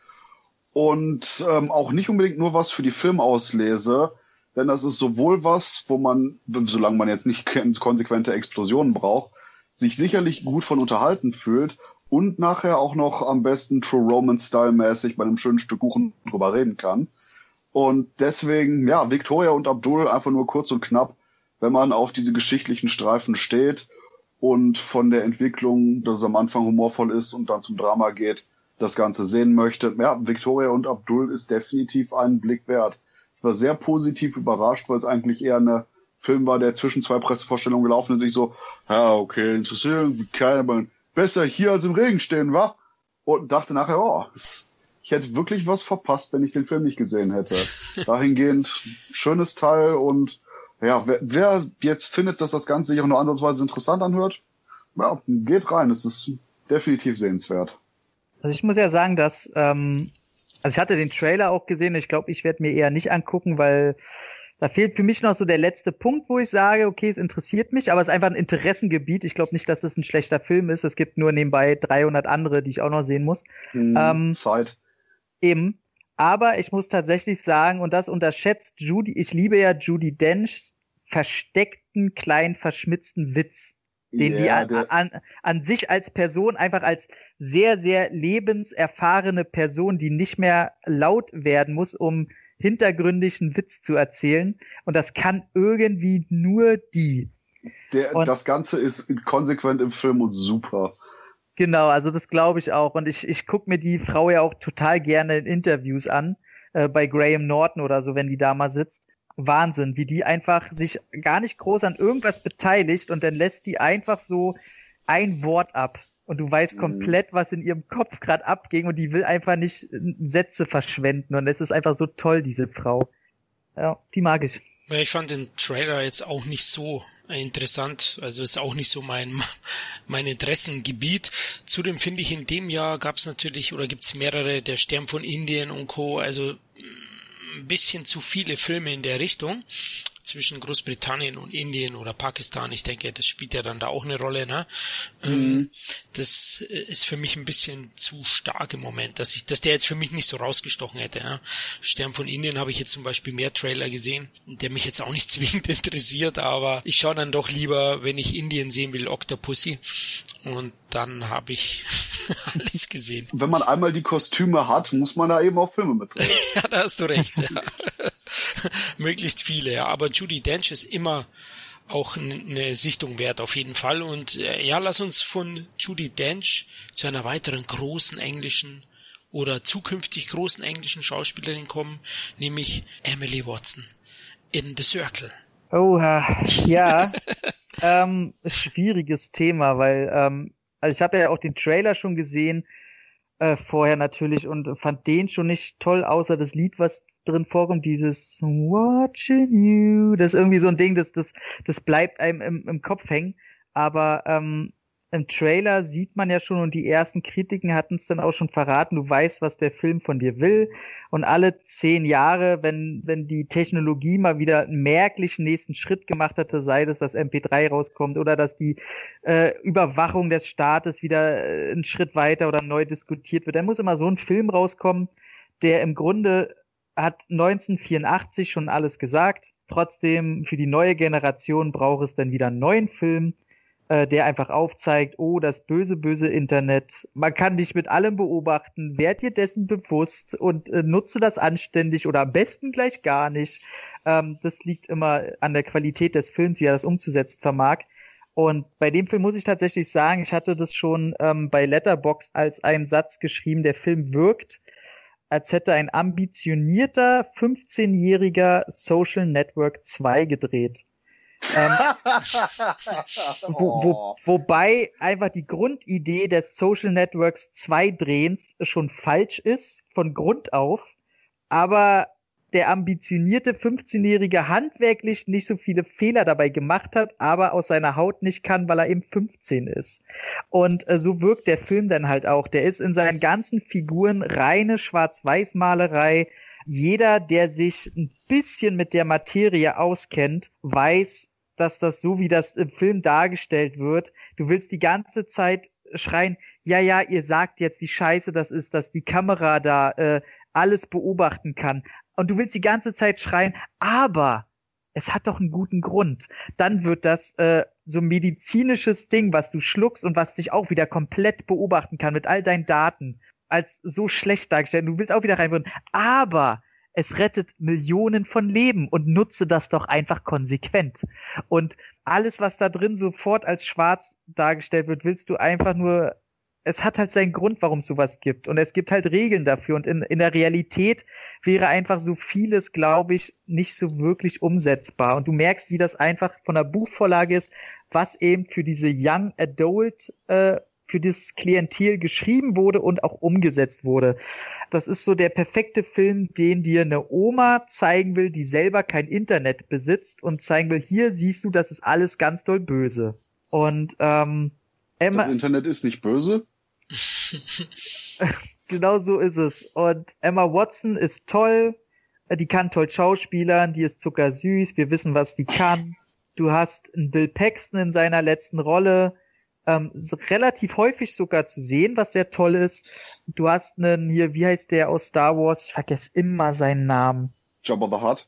C: Und ähm, auch nicht unbedingt nur was für die Filmauslese, denn das ist sowohl was, wo man, solange man jetzt nicht konsequente Explosionen braucht, sich sicherlich gut von unterhalten fühlt und nachher auch noch am besten True Romance Style mäßig bei einem schönen Stück Kuchen drüber reden kann. Und deswegen, ja, Victoria und Abdul einfach nur kurz und knapp, wenn man auf diese geschichtlichen Streifen steht und von der Entwicklung, dass es am Anfang humorvoll ist und dann zum Drama geht, das Ganze sehen möchte. Ja, Victoria und Abdul ist definitiv einen Blick wert war sehr positiv überrascht, weil es eigentlich eher eine Film war, der zwischen zwei Pressevorstellungen gelaufen ist. Ich so, ja, okay, interessiert irgendwie keiner, aber besser hier als im Regen stehen, wa? Und dachte nachher, oh, ich hätte wirklich was verpasst, wenn ich den Film nicht gesehen hätte. [laughs] Dahingehend, schönes Teil und ja, wer, wer jetzt findet, dass das Ganze sich auch nur ansatzweise interessant anhört, ja, geht rein. Es ist definitiv sehenswert.
B: Also ich muss ja sagen, dass ähm, also ich hatte den Trailer auch gesehen. Ich glaube, ich werde mir eher nicht angucken, weil da fehlt für mich noch so der letzte Punkt, wo ich sage, okay, es interessiert mich, aber es ist einfach ein Interessengebiet. Ich glaube nicht, dass es ein schlechter Film ist. Es gibt nur nebenbei 300 andere, die ich auch noch sehen muss.
C: Mhm, ähm, Zeit.
B: Eben. Aber ich muss tatsächlich sagen, und das unterschätzt Judy, ich liebe ja Judy Denchs versteckten, kleinen, verschmitzten Witz den yeah, die an, an, an sich als Person einfach als sehr, sehr lebenserfahrene Person, die nicht mehr laut werden muss, um hintergründigen Witz zu erzählen. Und das kann irgendwie nur die.
C: Der, und, das Ganze ist konsequent im Film und super.
B: Genau, also das glaube ich auch. Und ich, ich gucke mir die Frau ja auch total gerne in Interviews an, äh, bei Graham Norton oder so, wenn die da mal sitzt. Wahnsinn, wie die einfach sich gar nicht groß an irgendwas beteiligt und dann lässt die einfach so ein Wort ab. Und du weißt mhm. komplett, was in ihrem Kopf gerade abging und die will einfach nicht Sätze verschwenden. Und es ist einfach so toll, diese Frau. Ja, die mag ich.
A: Ja, ich fand den Trailer jetzt auch nicht so interessant. Also ist auch nicht so mein, [laughs] mein Interessengebiet. Zudem finde ich, in dem Jahr gab es natürlich oder gibt es mehrere, der Stern von Indien und Co. Also ein bisschen zu viele Filme in der Richtung zwischen Großbritannien und Indien oder Pakistan. Ich denke, das spielt ja dann da auch eine Rolle. Ne? Ähm, mhm. Das ist für mich ein bisschen zu stark im Moment, dass ich, dass der jetzt für mich nicht so rausgestochen hätte. Ja? Stern von Indien habe ich jetzt zum Beispiel mehr Trailer gesehen, der mich jetzt auch nicht [laughs] zwingend interessiert, aber ich schaue dann doch lieber, wenn ich Indien sehen will, Octopussy. Und dann habe ich [laughs] alles gesehen.
C: Wenn man einmal die Kostüme hat, muss man da eben auch Filme mitdrehen. [laughs]
A: ja, da hast du recht. Ja. [laughs] Möglichst viele, ja. Aber Judy Dench ist immer auch eine Sichtung wert auf jeden Fall. Und äh, ja, lass uns von Judy Dench zu einer weiteren großen englischen oder zukünftig großen englischen Schauspielerin kommen, nämlich Emily Watson in The Circle.
B: Oh, ja. Ähm, schwieriges Thema, weil ähm, also ich habe ja auch den Trailer schon gesehen äh, vorher natürlich und fand den schon nicht toll, außer das Lied, was drin vorkommt, dieses Watching You. Das ist irgendwie so ein Ding, das, das, das bleibt einem im, im Kopf hängen. Aber ähm, im Trailer sieht man ja schon und die ersten Kritiken hatten es dann auch schon verraten, du weißt, was der Film von dir will. Und alle zehn Jahre, wenn, wenn die Technologie mal wieder einen merklichen nächsten Schritt gemacht hatte, sei das, dass MP3 rauskommt oder dass die äh, Überwachung des Staates wieder äh, einen Schritt weiter oder neu diskutiert wird, dann muss immer so ein Film rauskommen, der im Grunde hat 1984 schon alles gesagt. Trotzdem, für die neue Generation braucht es dann wieder einen neuen Film äh, der einfach aufzeigt, oh, das böse, böse Internet. Man kann dich mit allem beobachten, werd dir dessen bewusst und äh, nutze das anständig oder am besten gleich gar nicht. Ähm, das liegt immer an der Qualität des Films, wie er das umzusetzen vermag. Und bei dem Film muss ich tatsächlich sagen, ich hatte das schon ähm, bei Letterbox als einen Satz geschrieben, der Film wirkt, als hätte ein ambitionierter 15-jähriger Social Network 2 gedreht. Ähm, [laughs] wo, wo, oh. wobei einfach die Grundidee des Social Networks 2 Drehens schon falsch ist, von Grund auf, aber der ambitionierte 15-Jährige handwerklich nicht so viele Fehler dabei gemacht hat, aber aus seiner Haut nicht kann, weil er eben 15 ist. Und äh, so wirkt der Film dann halt auch. Der ist in seinen ganzen Figuren reine Schwarz-Weiß-Malerei. Jeder, der sich ein bisschen mit der Materie auskennt, weiß, dass das so, wie das im Film dargestellt wird, du willst die ganze Zeit schreien, ja, ja, ihr sagt jetzt, wie scheiße das ist, dass die Kamera da äh, alles beobachten kann. Und du willst die ganze Zeit schreien, aber es hat doch einen guten Grund. Dann wird das äh, so medizinisches Ding, was du schluckst und was dich auch wieder komplett beobachten kann mit all deinen Daten, als so schlecht dargestellt. Du willst auch wieder reinwürden. Aber es rettet Millionen von Leben und nutze das doch einfach konsequent. Und alles, was da drin sofort als schwarz dargestellt wird, willst du einfach nur es hat halt seinen Grund, warum es sowas gibt. Und es gibt halt Regeln dafür. Und in, in der Realität wäre einfach so vieles, glaube ich, nicht so wirklich umsetzbar. Und du merkst, wie das einfach von der Buchvorlage ist, was eben für diese Young Adult, äh, für das Klientel geschrieben wurde und auch umgesetzt wurde das ist so der perfekte Film, den dir eine Oma zeigen will, die selber kein Internet besitzt und zeigen will, hier siehst du, das ist alles ganz doll böse. Und ähm,
C: Emma. Das Internet ist nicht böse? [laughs]
B: genau so ist es. Und Emma Watson ist toll, die kann toll schauspielern, die ist zuckersüß, wir wissen, was die kann. Du hast einen Bill Paxton in seiner letzten Rolle, ähm, relativ häufig sogar zu sehen, was sehr toll ist. Du hast einen hier, wie heißt der aus Star Wars? Ich vergesse immer seinen Namen.
C: Jabba the Hutt.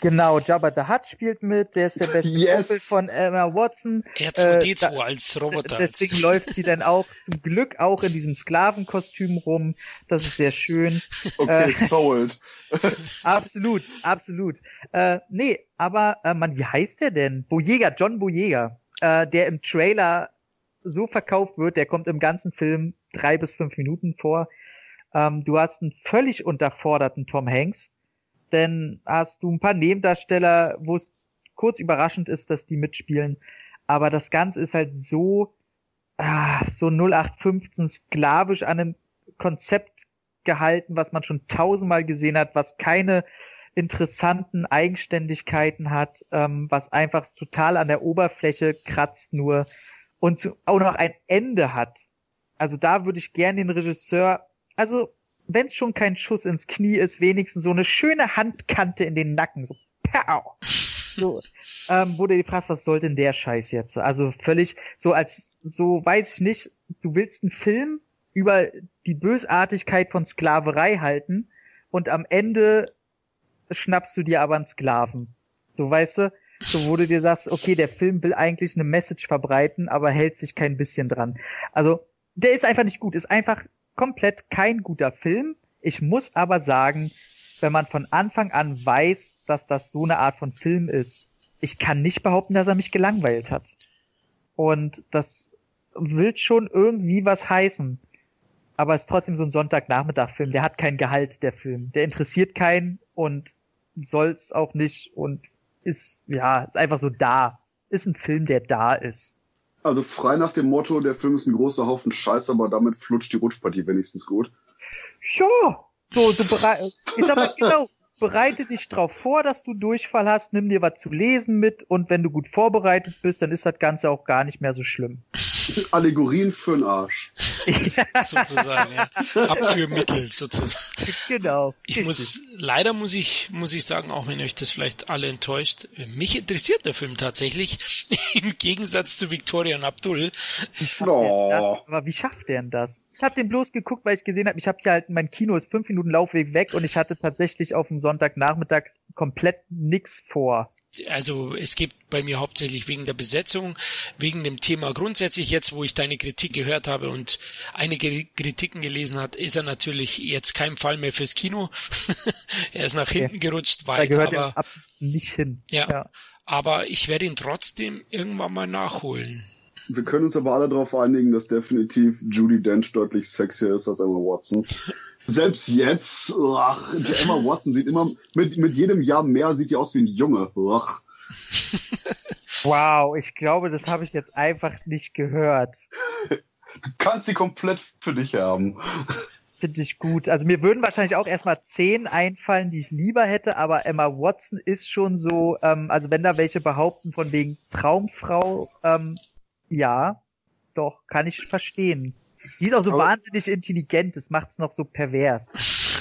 B: Genau, Jabba the Hutt spielt mit, der ist der [laughs] beste yes. Kumpel von Emma Watson.
A: R2D2 äh, als Roboter.
B: Deswegen läuft sie dann auch zum Glück auch in diesem Sklavenkostüm rum. Das ist sehr schön.
C: Okay, äh, sold. [laughs]
B: absolut, absolut. Äh, nee, aber äh, man, wie heißt der denn? Boyega, John Boyega äh, der im Trailer so verkauft wird, der kommt im ganzen Film drei bis fünf Minuten vor. Ähm, du hast einen völlig unterforderten Tom Hanks, denn hast du ein paar Nebendarsteller, wo es kurz überraschend ist, dass die mitspielen, aber das Ganze ist halt so ah, so 0815 sklavisch an einem Konzept gehalten, was man schon tausendmal gesehen hat, was keine interessanten Eigenständigkeiten hat, ähm, was einfach total an der Oberfläche kratzt nur und zu, auch noch ein Ende hat. Also da würde ich gerne den Regisseur, also wenn es schon kein Schuss ins Knie ist, wenigstens so eine schöne Handkante in den Nacken, so pow. So, ähm, wo du dir fragst, was soll denn der Scheiß jetzt? Also völlig so als, so weiß ich nicht, du willst einen Film über die Bösartigkeit von Sklaverei halten und am Ende schnappst du dir aber einen Sklaven. So weißt du, so wo du dir sagst, okay, der Film will eigentlich eine Message verbreiten, aber hält sich kein bisschen dran. Also, der ist einfach nicht gut, ist einfach komplett kein guter Film. Ich muss aber sagen, wenn man von Anfang an weiß, dass das so eine Art von Film ist, ich kann nicht behaupten, dass er mich gelangweilt hat. Und das will schon irgendwie was heißen. Aber es ist trotzdem so ein Sonntagnachmittag-Film. Der hat kein Gehalt, der Film. Der interessiert keinen und soll's auch nicht und ist, ja, ist einfach so da. Ist ein Film, der da ist.
C: Also frei nach dem Motto, der Film ist ein großer Haufen Scheiß, aber damit flutscht die Rutschpartie wenigstens gut.
B: Ja, so, so bereit. Ich sag mal, genau, bereite dich drauf vor, dass du Durchfall hast, nimm dir was zu lesen mit und wenn du gut vorbereitet bist, dann ist das Ganze auch gar nicht mehr so schlimm.
C: Allegorien für den Arsch. [laughs]
A: sozusagen, ja. Abführmittel sozusagen.
B: Genau.
A: Ich muss, leider muss ich, muss ich sagen, auch wenn euch das vielleicht alle enttäuscht, mich interessiert der Film tatsächlich, [laughs] im Gegensatz zu Victoria und Abdul.
B: Oh. Aber wie schafft der denn das? Ich habe den bloß geguckt, weil ich gesehen habe, ich habe hier halt, mein Kino ist fünf Minuten Laufweg weg und ich hatte tatsächlich auf dem Sonntagnachmittag komplett nix vor.
A: Also es gibt bei mir hauptsächlich wegen der Besetzung, wegen dem Thema grundsätzlich jetzt, wo ich deine Kritik gehört habe und einige Kritiken gelesen hat, ist er natürlich jetzt kein Fall mehr fürs Kino. [laughs] er ist nach okay. hinten gerutscht, weit,
B: da gehört aber nicht hin.
A: Ja, ja, aber ich werde ihn trotzdem irgendwann mal nachholen.
C: Wir können uns aber alle darauf einigen, dass definitiv Judy Dench deutlich sexier ist als Emma Watson. [laughs] Selbst jetzt, ach, die Emma Watson sieht immer, mit, mit jedem Jahr mehr sieht die aus wie ein Junge. Ach. [laughs]
B: Wow, ich glaube, das habe ich jetzt einfach nicht gehört.
C: Du kannst sie komplett für dich haben.
B: Finde ich gut. Also mir würden wahrscheinlich auch erstmal zehn einfallen, die ich lieber hätte, aber Emma Watson ist schon so, ähm, also wenn da welche behaupten von wegen Traumfrau, ähm, ja, doch, kann ich verstehen. Die ist auch so aber, wahnsinnig intelligent, das macht's noch so pervers.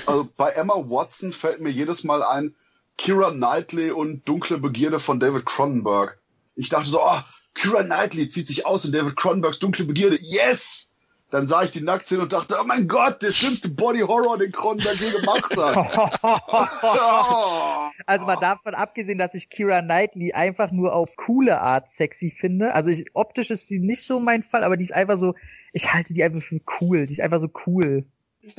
C: Also bei Emma Watson fällt mir jedes Mal ein Kira Knightley und Dunkle Begierde von David Cronenberg. Ich dachte so, oh, Kira Knightley zieht sich aus in David Cronenbergs Dunkle Begierde. Yes! Dann sah ich die Nacktszene und dachte, oh mein Gott, der schlimmste Body Horror, den Cronenberg je gemacht
B: hat. [laughs] also mal davon abgesehen, dass ich Kira Knightley einfach nur auf coole Art sexy finde. Also ich, optisch ist sie nicht so mein Fall, aber die ist einfach so, ich halte die einfach für cool. Die ist einfach so cool. [laughs]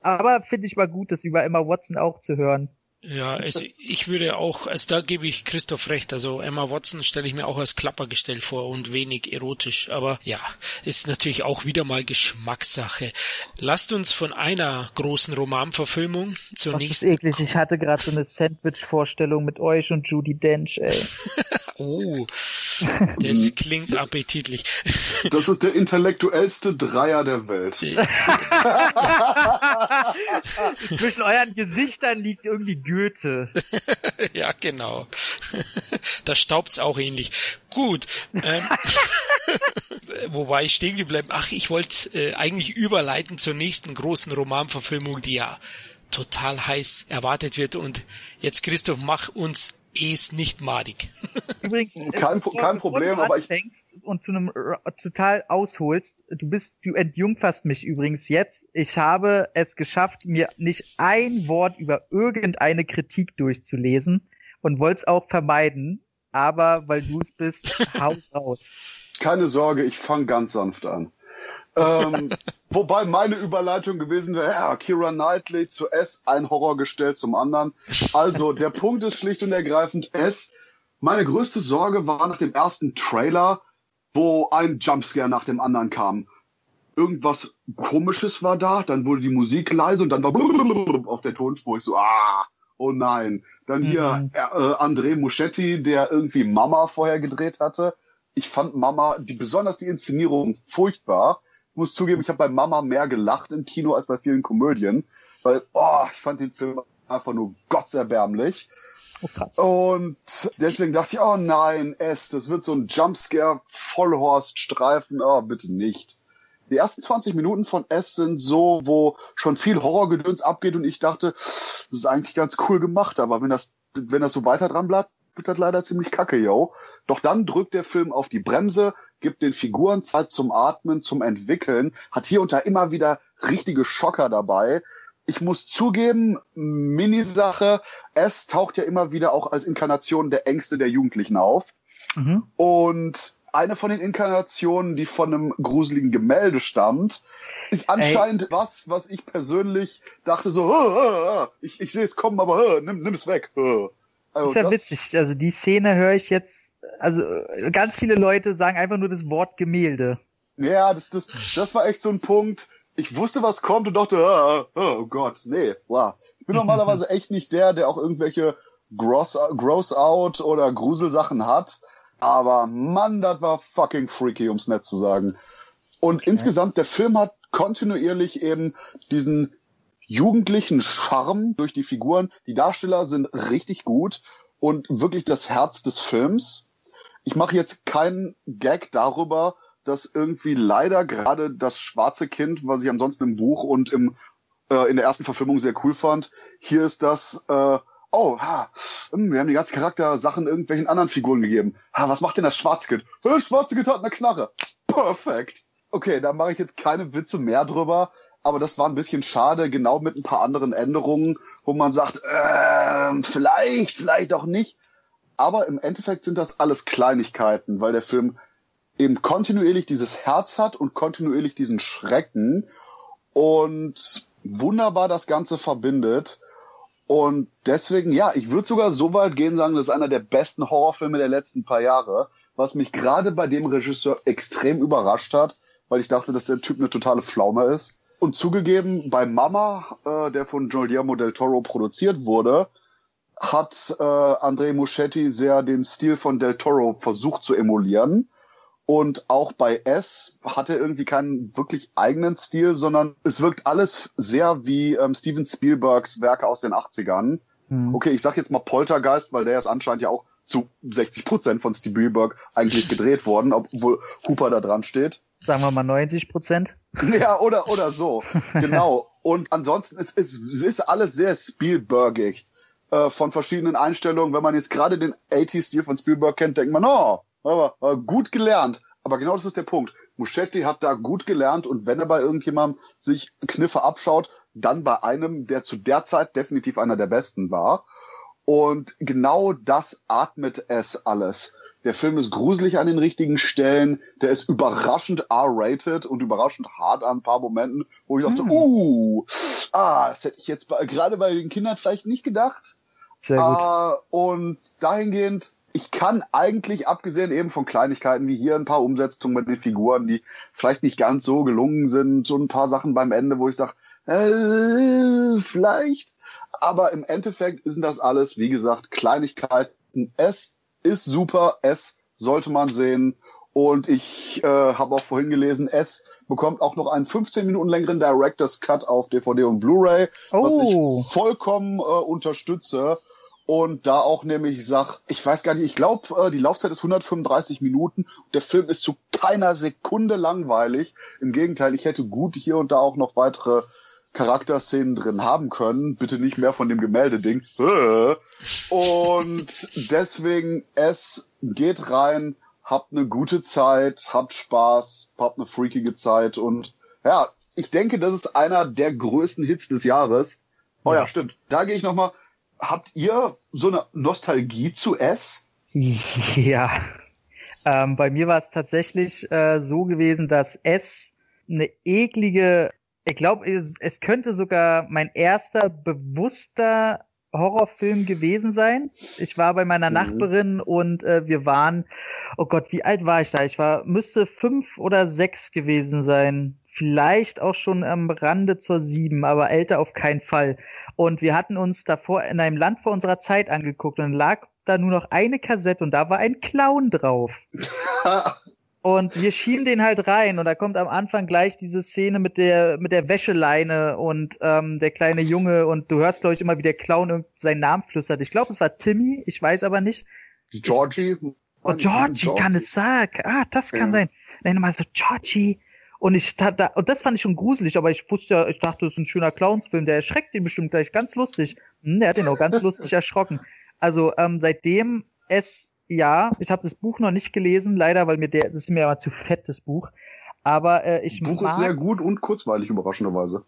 B: Aber finde ich mal gut, das über Emma Watson auch zu hören.
A: Ja, also ich würde auch, also da gebe ich Christoph recht. Also Emma Watson stelle ich mir auch als Klappergestell vor und wenig erotisch. Aber ja, ist natürlich auch wieder mal Geschmackssache. Lasst uns von einer großen Romanverfilmung zur
B: Was
A: nächsten.
B: Ist eklig. Ich hatte gerade so eine Sandwich-Vorstellung mit euch und Judy Dench, ey. [laughs]
A: oh, [laughs] das klingt appetitlich. [laughs]
C: Das ist der intellektuellste Dreier der Welt. [laughs]
B: Zwischen euren Gesichtern liegt irgendwie Goethe.
A: ja, genau. da staubt's auch ähnlich. Gut. Ähm, wo war ich stehen geblieben? Ach, ich wollte äh, eigentlich überleiten zur nächsten großen Romanverfilmung, die ja total heiß erwartet wird. Und jetzt, Christoph, mach uns es nicht madig. [laughs]
C: Übrigens, kein, kein Problem, aber ich
B: und zu einem total ausholst, du bist, du entjungferst mich übrigens jetzt. Ich habe es geschafft, mir nicht ein Wort über irgendeine Kritik durchzulesen und wollte es auch vermeiden, aber weil du es bist, [laughs] hau raus.
C: Keine Sorge, ich fange ganz sanft an ähm, [laughs] wobei meine Überleitung gewesen wäre, ja, Kira Knightley zu S, ein Horrorgestell zum anderen. Also, der [laughs] Punkt ist schlicht und ergreifend S. Meine größte Sorge war nach dem ersten Trailer, wo ein Jumpscare nach dem anderen kam. Irgendwas komisches war da, dann wurde die Musik leise und dann war [laughs] auf der Tonspur. Ich so, ah, oh nein. Dann hier mhm. äh, André Muschetti, der irgendwie Mama vorher gedreht hatte. Ich fand Mama, die, besonders die Inszenierung furchtbar muss zugeben, ich habe bei Mama mehr gelacht im Kino als bei vielen Komödien, weil, oh, ich fand den Film einfach nur gottserbärmlich. Oh, krass. Und deswegen dachte ich, oh nein, es, das wird so ein Jumpscare Vollhorst-Streifen, oh, bitte nicht. Die ersten 20 Minuten von S sind so, wo schon viel Horrorgedöns abgeht und ich dachte, das ist eigentlich ganz cool gemacht, aber wenn das, wenn das so weiter dran bleibt, wird das leider ziemlich kacke, yo. Doch dann drückt der Film auf die Bremse, gibt den Figuren Zeit zum Atmen, zum Entwickeln, hat hier und da immer wieder richtige Schocker dabei. Ich muss zugeben, Minisache, es taucht ja immer wieder auch als Inkarnation der Ängste der Jugendlichen auf. Mhm. Und eine von den Inkarnationen, die von einem gruseligen Gemälde stammt, ist anscheinend Ey. was, was ich persönlich dachte so, ich, ich sehe es kommen, aber nimm, nimm es weg.
B: Also ist ja witzig. Also die Szene höre ich jetzt, also ganz viele Leute sagen einfach nur das Wort Gemälde.
C: Ja, das, das, das war echt so ein Punkt. Ich wusste, was kommt und dachte, oh, oh Gott, nee, wow. Ich bin [laughs] normalerweise echt nicht der, der auch irgendwelche Gross, Gross Out oder Gruselsachen hat. Aber Mann, das war fucking freaky, ums nett zu sagen. Und okay. insgesamt, der Film hat kontinuierlich eben diesen jugendlichen Charme durch die Figuren. Die Darsteller sind richtig gut und wirklich das Herz des Films. Ich mache jetzt keinen Gag darüber, dass irgendwie leider gerade das schwarze Kind, was ich ansonsten im Buch und im äh, in der ersten Verfilmung sehr cool fand, hier ist das äh, oh, ha, hm, wir haben die ganzen Charaktersachen irgendwelchen anderen Figuren gegeben. Ha, was macht denn das schwarze Kind? Das schwarze Kind hat eine Knarre. Perfekt. Okay, da mache ich jetzt keine Witze mehr drüber, aber das war ein bisschen schade, genau mit ein paar anderen Änderungen, wo man sagt, äh, vielleicht, vielleicht auch nicht. Aber im Endeffekt sind das alles Kleinigkeiten, weil der Film eben kontinuierlich dieses Herz hat und kontinuierlich diesen Schrecken und wunderbar das Ganze verbindet. Und deswegen, ja, ich würde sogar so weit gehen sagen, das ist einer der besten Horrorfilme der letzten paar Jahre, was mich gerade bei dem Regisseur extrem überrascht hat, weil ich dachte, dass der Typ eine totale Pflaume ist. Und zugegeben, bei Mama, äh, der von Guillermo del Toro produziert wurde, hat äh, André Muschetti sehr den Stil von del Toro versucht zu emulieren. Und auch bei S hat er irgendwie keinen wirklich eigenen Stil, sondern es wirkt alles sehr wie ähm, Steven Spielbergs Werke aus den 80ern. Mhm. Okay, ich sag jetzt mal Poltergeist, weil der ist anscheinend ja auch zu 60 Prozent von Spielberg eigentlich gedreht worden, obwohl Hooper da dran steht.
B: Sagen wir mal 90 Prozent. [laughs]
C: Ja, oder, oder so. genau. Und ansonsten ist es ist alles sehr Spielbergig. Äh, von verschiedenen Einstellungen. Wenn man jetzt gerade den 80-Stil von Spielberg kennt, denkt man, oh, aber äh, gut gelernt. Aber genau das ist der Punkt. Muschetti hat da gut gelernt und wenn er bei irgendjemandem sich Kniffe abschaut, dann bei einem, der zu der Zeit definitiv einer der besten war. Und genau das atmet es alles. Der Film ist gruselig an den richtigen Stellen, der ist überraschend R-rated und überraschend hart an ein paar Momenten, wo ich dachte, hm. uh, ah, das hätte ich jetzt bei, gerade bei den Kindern vielleicht nicht gedacht.
B: Sehr gut.
C: Uh, und dahingehend ich kann eigentlich, abgesehen eben von Kleinigkeiten wie hier ein paar Umsetzungen mit den Figuren, die vielleicht nicht ganz so gelungen sind, so ein paar Sachen beim Ende, wo ich sage, äh, vielleicht. Aber im Endeffekt sind das alles, wie gesagt, Kleinigkeiten. Es ist super, es sollte man sehen. Und ich äh, habe auch vorhin gelesen, es bekommt auch noch einen 15 Minuten längeren Director's Cut auf DVD und Blu-ray, oh. was ich oh. vollkommen äh, unterstütze. Und da auch nämlich sag, ich weiß gar nicht, ich glaube, äh, die Laufzeit ist 135 Minuten. Der Film ist zu keiner Sekunde langweilig. Im Gegenteil, ich hätte gut hier und da auch noch weitere Charakterszenen drin haben können. Bitte nicht mehr von dem Gemäldeding. Und deswegen, es geht rein, habt eine gute Zeit, habt Spaß, habt eine freakige Zeit und ja, ich denke, das ist einer der größten Hits des Jahres. Oh ja, stimmt. Da gehe ich nochmal habt ihr so eine Nostalgie zu S? [laughs]
B: Ja. Ähm, bei mir war es tatsächlich äh, so gewesen, dass S eine eklige, ich glaube, es, es könnte sogar mein erster bewusster Horrorfilm gewesen sein. Ich war bei meiner mhm. Nachbarin und äh, wir waren, oh Gott, wie alt war ich da? Ich war, müsste fünf oder sechs gewesen sein. Vielleicht auch schon am Rande zur sieben, aber älter auf keinen Fall. Und wir hatten uns davor in einem Land vor unserer Zeit angeguckt und lag da nur noch eine Kassette und da war ein Clown drauf. [laughs] und wir schieben den halt rein und da kommt am Anfang gleich diese Szene mit der mit der Wäscheleine und ähm, der kleine Junge und du hörst glaube ich immer wie der Clown seinen Namen flüstert. Ich glaube es war Timmy, ich weiß aber nicht.
C: Georgie.
B: Oh, Georgie, kann es sagen. Ah, das kann ja. sein. Nenn mal so Georgie. Und ich da, und das fand ich schon gruselig, aber ich wusste ja, ich dachte, das ist ein schöner Clownsfilm, der erschreckt ihn bestimmt gleich ganz lustig. Hm, der hat ihn auch ganz lustig erschrocken. Also ähm, seitdem es ja, ich habe das Buch noch nicht gelesen, leider, weil mir der, das ist mir aber zu fett, das Buch. Aber äh, ich
C: das Buch mag, ist sehr gut und kurzweilig, überraschenderweise.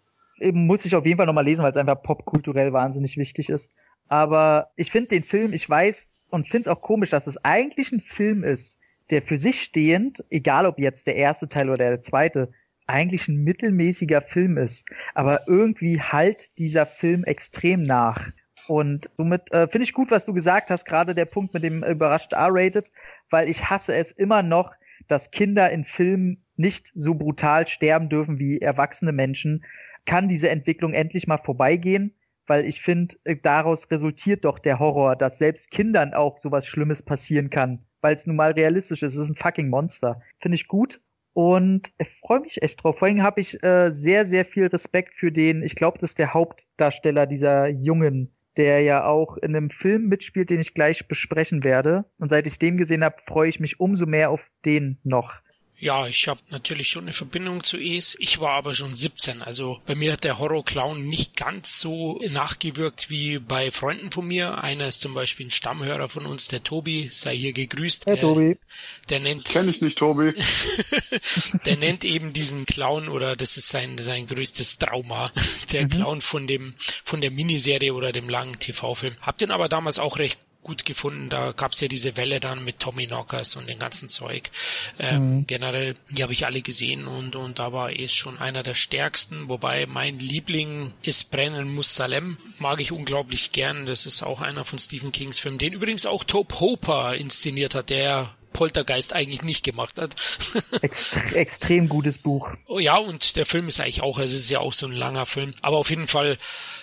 B: Muss ich auf jeden Fall nochmal lesen, weil es einfach popkulturell wahnsinnig wichtig ist. Aber ich finde den Film, ich weiß und finde es auch komisch, dass es eigentlich ein Film ist, der für sich stehend, egal ob jetzt der erste Teil oder der zweite, eigentlich ein mittelmäßiger Film ist. Aber irgendwie halt dieser Film extrem nach. Und somit äh, finde ich gut, was du gesagt hast, gerade der Punkt mit dem überrascht R-rated, weil ich hasse es immer noch, dass Kinder in Filmen nicht so brutal sterben dürfen wie erwachsene Menschen. Kann diese Entwicklung endlich mal vorbeigehen? Weil ich finde, äh, daraus resultiert doch der Horror, dass selbst Kindern auch sowas Schlimmes passieren kann, weil es nun mal realistisch ist. Es ist ein fucking Monster. Finde ich gut. Und ich freue mich echt drauf. Vor allem habe ich äh, sehr, sehr viel Respekt für den, ich glaube, das ist der Hauptdarsteller dieser Jungen, der ja auch in einem Film mitspielt, den ich gleich besprechen werde. Und seit ich den gesehen habe, freue ich mich umso mehr auf den noch.
A: Ja, ich habe natürlich schon eine Verbindung zu Es. Ich war aber schon 17. Also bei mir hat der Horror-Clown nicht ganz so nachgewirkt wie bei Freunden von mir. Einer ist zum Beispiel ein Stammhörer von uns, der Tobi, sei hier gegrüßt.
B: Hey,
A: der,
B: Tobi.
A: Der nennt.
C: Kenn ich nicht, Tobi. [laughs] [laughs]
A: der nennt eben diesen Clown oder das ist sein, sein größtes Trauma. Der mhm. Clown von dem, von der Miniserie oder dem langen TV-Film. Hab den aber damals auch recht gut gefunden. Da gab's ja diese Welle dann mit Tommy Knockers und dem ganzen Zeug. Ähm, mhm. Generell, die habe ich alle gesehen und, und da war es schon einer der stärksten. Wobei mein Liebling ist Brennen muss Salem. Mag ich unglaublich gern. Das ist auch einer von Stephen Kings Filmen, den übrigens auch Tope Hooper inszeniert hat, der Poltergeist eigentlich nicht gemacht hat. [laughs]
B: Extre extrem gutes Buch.
A: Oh ja, und der Film ist eigentlich auch, also es ist ja auch so ein langer Film. Aber auf jeden Fall,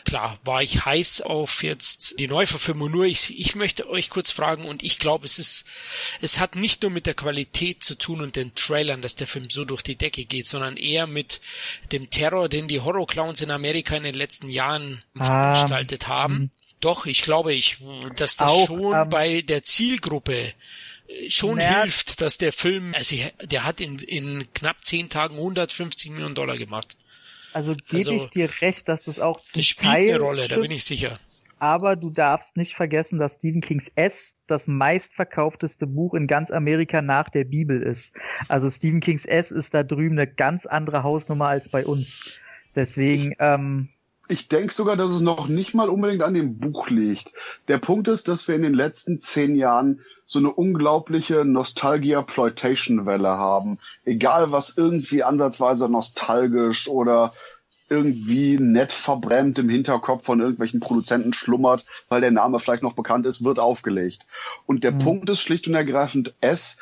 A: klar, war ich heiß auf jetzt die Neuverfilmung. Nur ich, ich möchte euch kurz fragen und ich glaube, es ist, es hat nicht nur mit der Qualität zu tun und den Trailern, dass der Film so durch die Decke geht, sondern eher mit dem Terror, den die Horror-Clowns in Amerika in den letzten Jahren ah, veranstaltet haben. Mh. Doch, ich glaube, ich, dass das auch, schon ähm, bei der Zielgruppe schon naja. hilft, dass der Film, also der hat in, in knapp zehn Tagen 150 Millionen Dollar gemacht.
B: Also gebe also, ich dir recht, dass es auch
A: zum das spielt Teil eine Rolle, da bin ich sicher.
B: Aber du darfst nicht vergessen, dass Stephen Kings S das meistverkaufteste Buch in ganz Amerika nach der Bibel ist. Also Stephen Kings S ist da drüben eine ganz andere Hausnummer als bei uns. Deswegen, ähm,
C: ich denke sogar, dass es noch nicht mal unbedingt an dem Buch liegt. Der Punkt ist, dass wir in den letzten zehn Jahren so eine unglaubliche Nostalgia-Ploitation-Welle haben. Egal was irgendwie ansatzweise nostalgisch oder irgendwie nett verbrämt im Hinterkopf von irgendwelchen Produzenten schlummert, weil der Name vielleicht noch bekannt ist, wird aufgelegt. Und der mhm. Punkt ist schlicht und ergreifend, es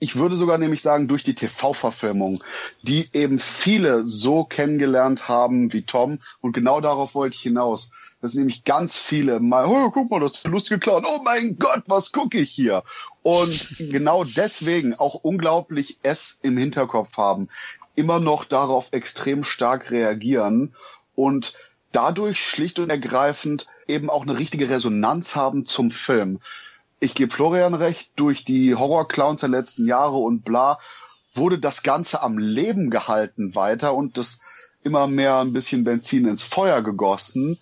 C: ich würde sogar nämlich sagen, durch die TV-Verfilmung, die eben viele so kennengelernt haben wie Tom. Und genau darauf wollte ich hinaus. Dass nämlich ganz viele mal, oh, guck mal, das ist lustige Clown. Oh mein Gott, was gucke ich hier? Und [laughs] genau deswegen auch unglaublich es im Hinterkopf haben. Immer noch darauf extrem stark reagieren und dadurch schlicht und ergreifend eben auch eine richtige Resonanz haben zum Film ich gebe Florian recht, durch die Horror-Clowns der letzten Jahre und bla, wurde das Ganze am Leben gehalten weiter und das immer mehr ein bisschen Benzin ins Feuer gegossen.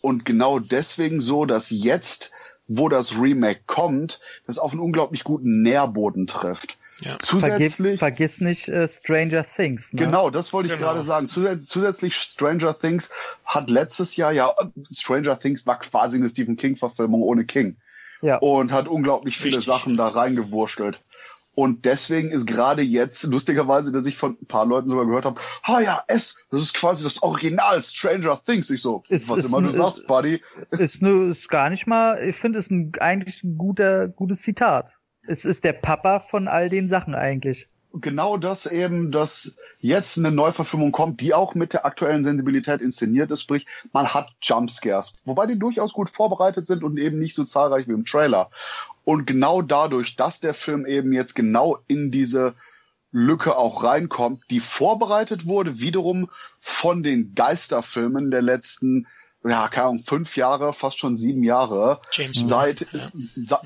C: Und genau deswegen so, dass jetzt, wo das Remake kommt, das auf einen unglaublich guten Nährboden trifft.
B: Ja. Zusätzlich. Vergiss, vergiss nicht äh, Stranger Things.
C: Ne? Genau, das wollte ich genau. gerade sagen. Zusätzlich, zusätzlich Stranger Things hat letztes Jahr ja, Stranger Things war quasi eine Stephen King-Verfilmung ohne King ja. und hat unglaublich viele Richtig. Sachen da reingewurschtelt. Und deswegen ist gerade jetzt, lustigerweise, dass ich von ein paar Leuten sogar gehört habe, ha ja, es, das ist quasi das Original Stranger Things. Ich so, ist, was ist, immer du ist, sagst, Buddy.
B: Ist, nur, ist gar nicht mal, ich finde es ein, eigentlich ein guter, gutes Zitat. Es ist der Papa von all den Sachen eigentlich
C: genau das eben, dass jetzt eine Neuverfilmung kommt, die auch mit der aktuellen Sensibilität inszeniert ist, sprich, man hat Jumpscares, wobei die durchaus gut vorbereitet sind und eben nicht so zahlreich wie im Trailer. Und genau dadurch, dass der Film eben jetzt genau in diese Lücke auch reinkommt, die vorbereitet wurde, wiederum von den Geisterfilmen der letzten ja, keine Ahnung, fünf Jahre, fast schon sieben Jahre, James seit, ja.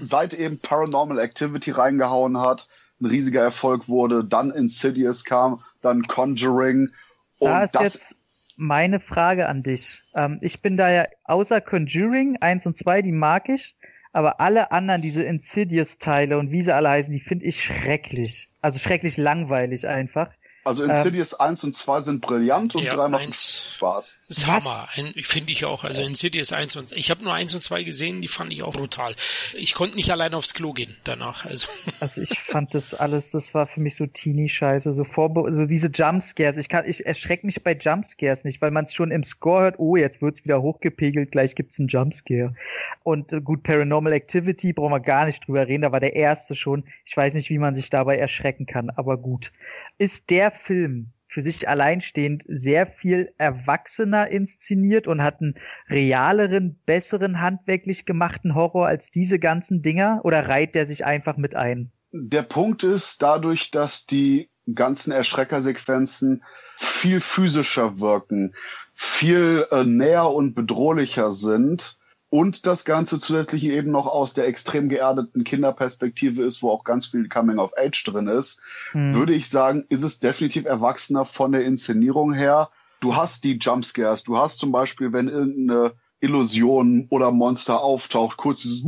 C: seit eben Paranormal Activity reingehauen hat, ein riesiger Erfolg wurde, dann Insidious kam, dann Conjuring.
B: Und da ist das jetzt meine Frage an dich. Ähm, ich bin da ja außer Conjuring 1 und 2, die mag ich, aber alle anderen, diese Insidious-Teile und wie sie alle heißen, die finde ich schrecklich. Also schrecklich langweilig einfach.
C: Also Insidious ähm, 1 und 2 sind brillant und
A: ja,
C: 3
A: macht Spaß. Das ist Hammer. Finde ich auch. Also Insidious 1 und ich habe nur 1 und 2 gesehen, die fand ich auch brutal. Ich konnte nicht allein aufs Klo gehen danach. Also, [laughs]
B: also ich fand das alles, das war für mich so Teenie-Scheiße, so Vorbe so diese Jumpscares. Ich kann, ich erschrecke mich bei Jumpscares nicht, weil man es schon im Score hört, oh, jetzt wird's wieder hochgepegelt, gleich gibt's einen Jumpscare. Und äh, gut, Paranormal Activity brauchen wir gar nicht drüber reden, da war der erste schon. Ich weiß nicht, wie man sich dabei erschrecken kann, aber gut. Ist der Film für sich alleinstehend sehr viel erwachsener inszeniert und hat einen realeren, besseren, handwerklich gemachten Horror als diese ganzen Dinger? Oder reiht der sich einfach mit ein?
C: Der Punkt ist, dadurch, dass die ganzen Erschreckersequenzen viel physischer wirken, viel äh, näher und bedrohlicher sind, und das Ganze zusätzlich eben noch aus der extrem geerdeten Kinderperspektive ist, wo auch ganz viel Coming of Age drin ist, hm. würde ich sagen, ist es definitiv erwachsener von der Inszenierung her. Du hast die Jumpscares, du hast zum Beispiel, wenn irgendeine Illusion oder Monster auftaucht, kurz dieses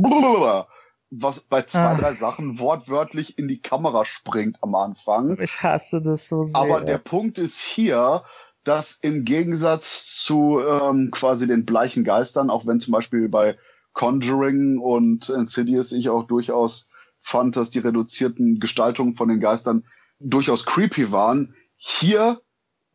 C: was bei zwei, Ach. drei Sachen wortwörtlich in die Kamera springt am Anfang.
B: Ich hasse das so sehr.
C: Aber der Punkt ist hier, dass im Gegensatz zu ähm, quasi den bleichen Geistern, auch wenn zum Beispiel bei Conjuring und Insidious ich auch durchaus fand, dass die reduzierten Gestaltungen von den Geistern durchaus creepy waren, hier,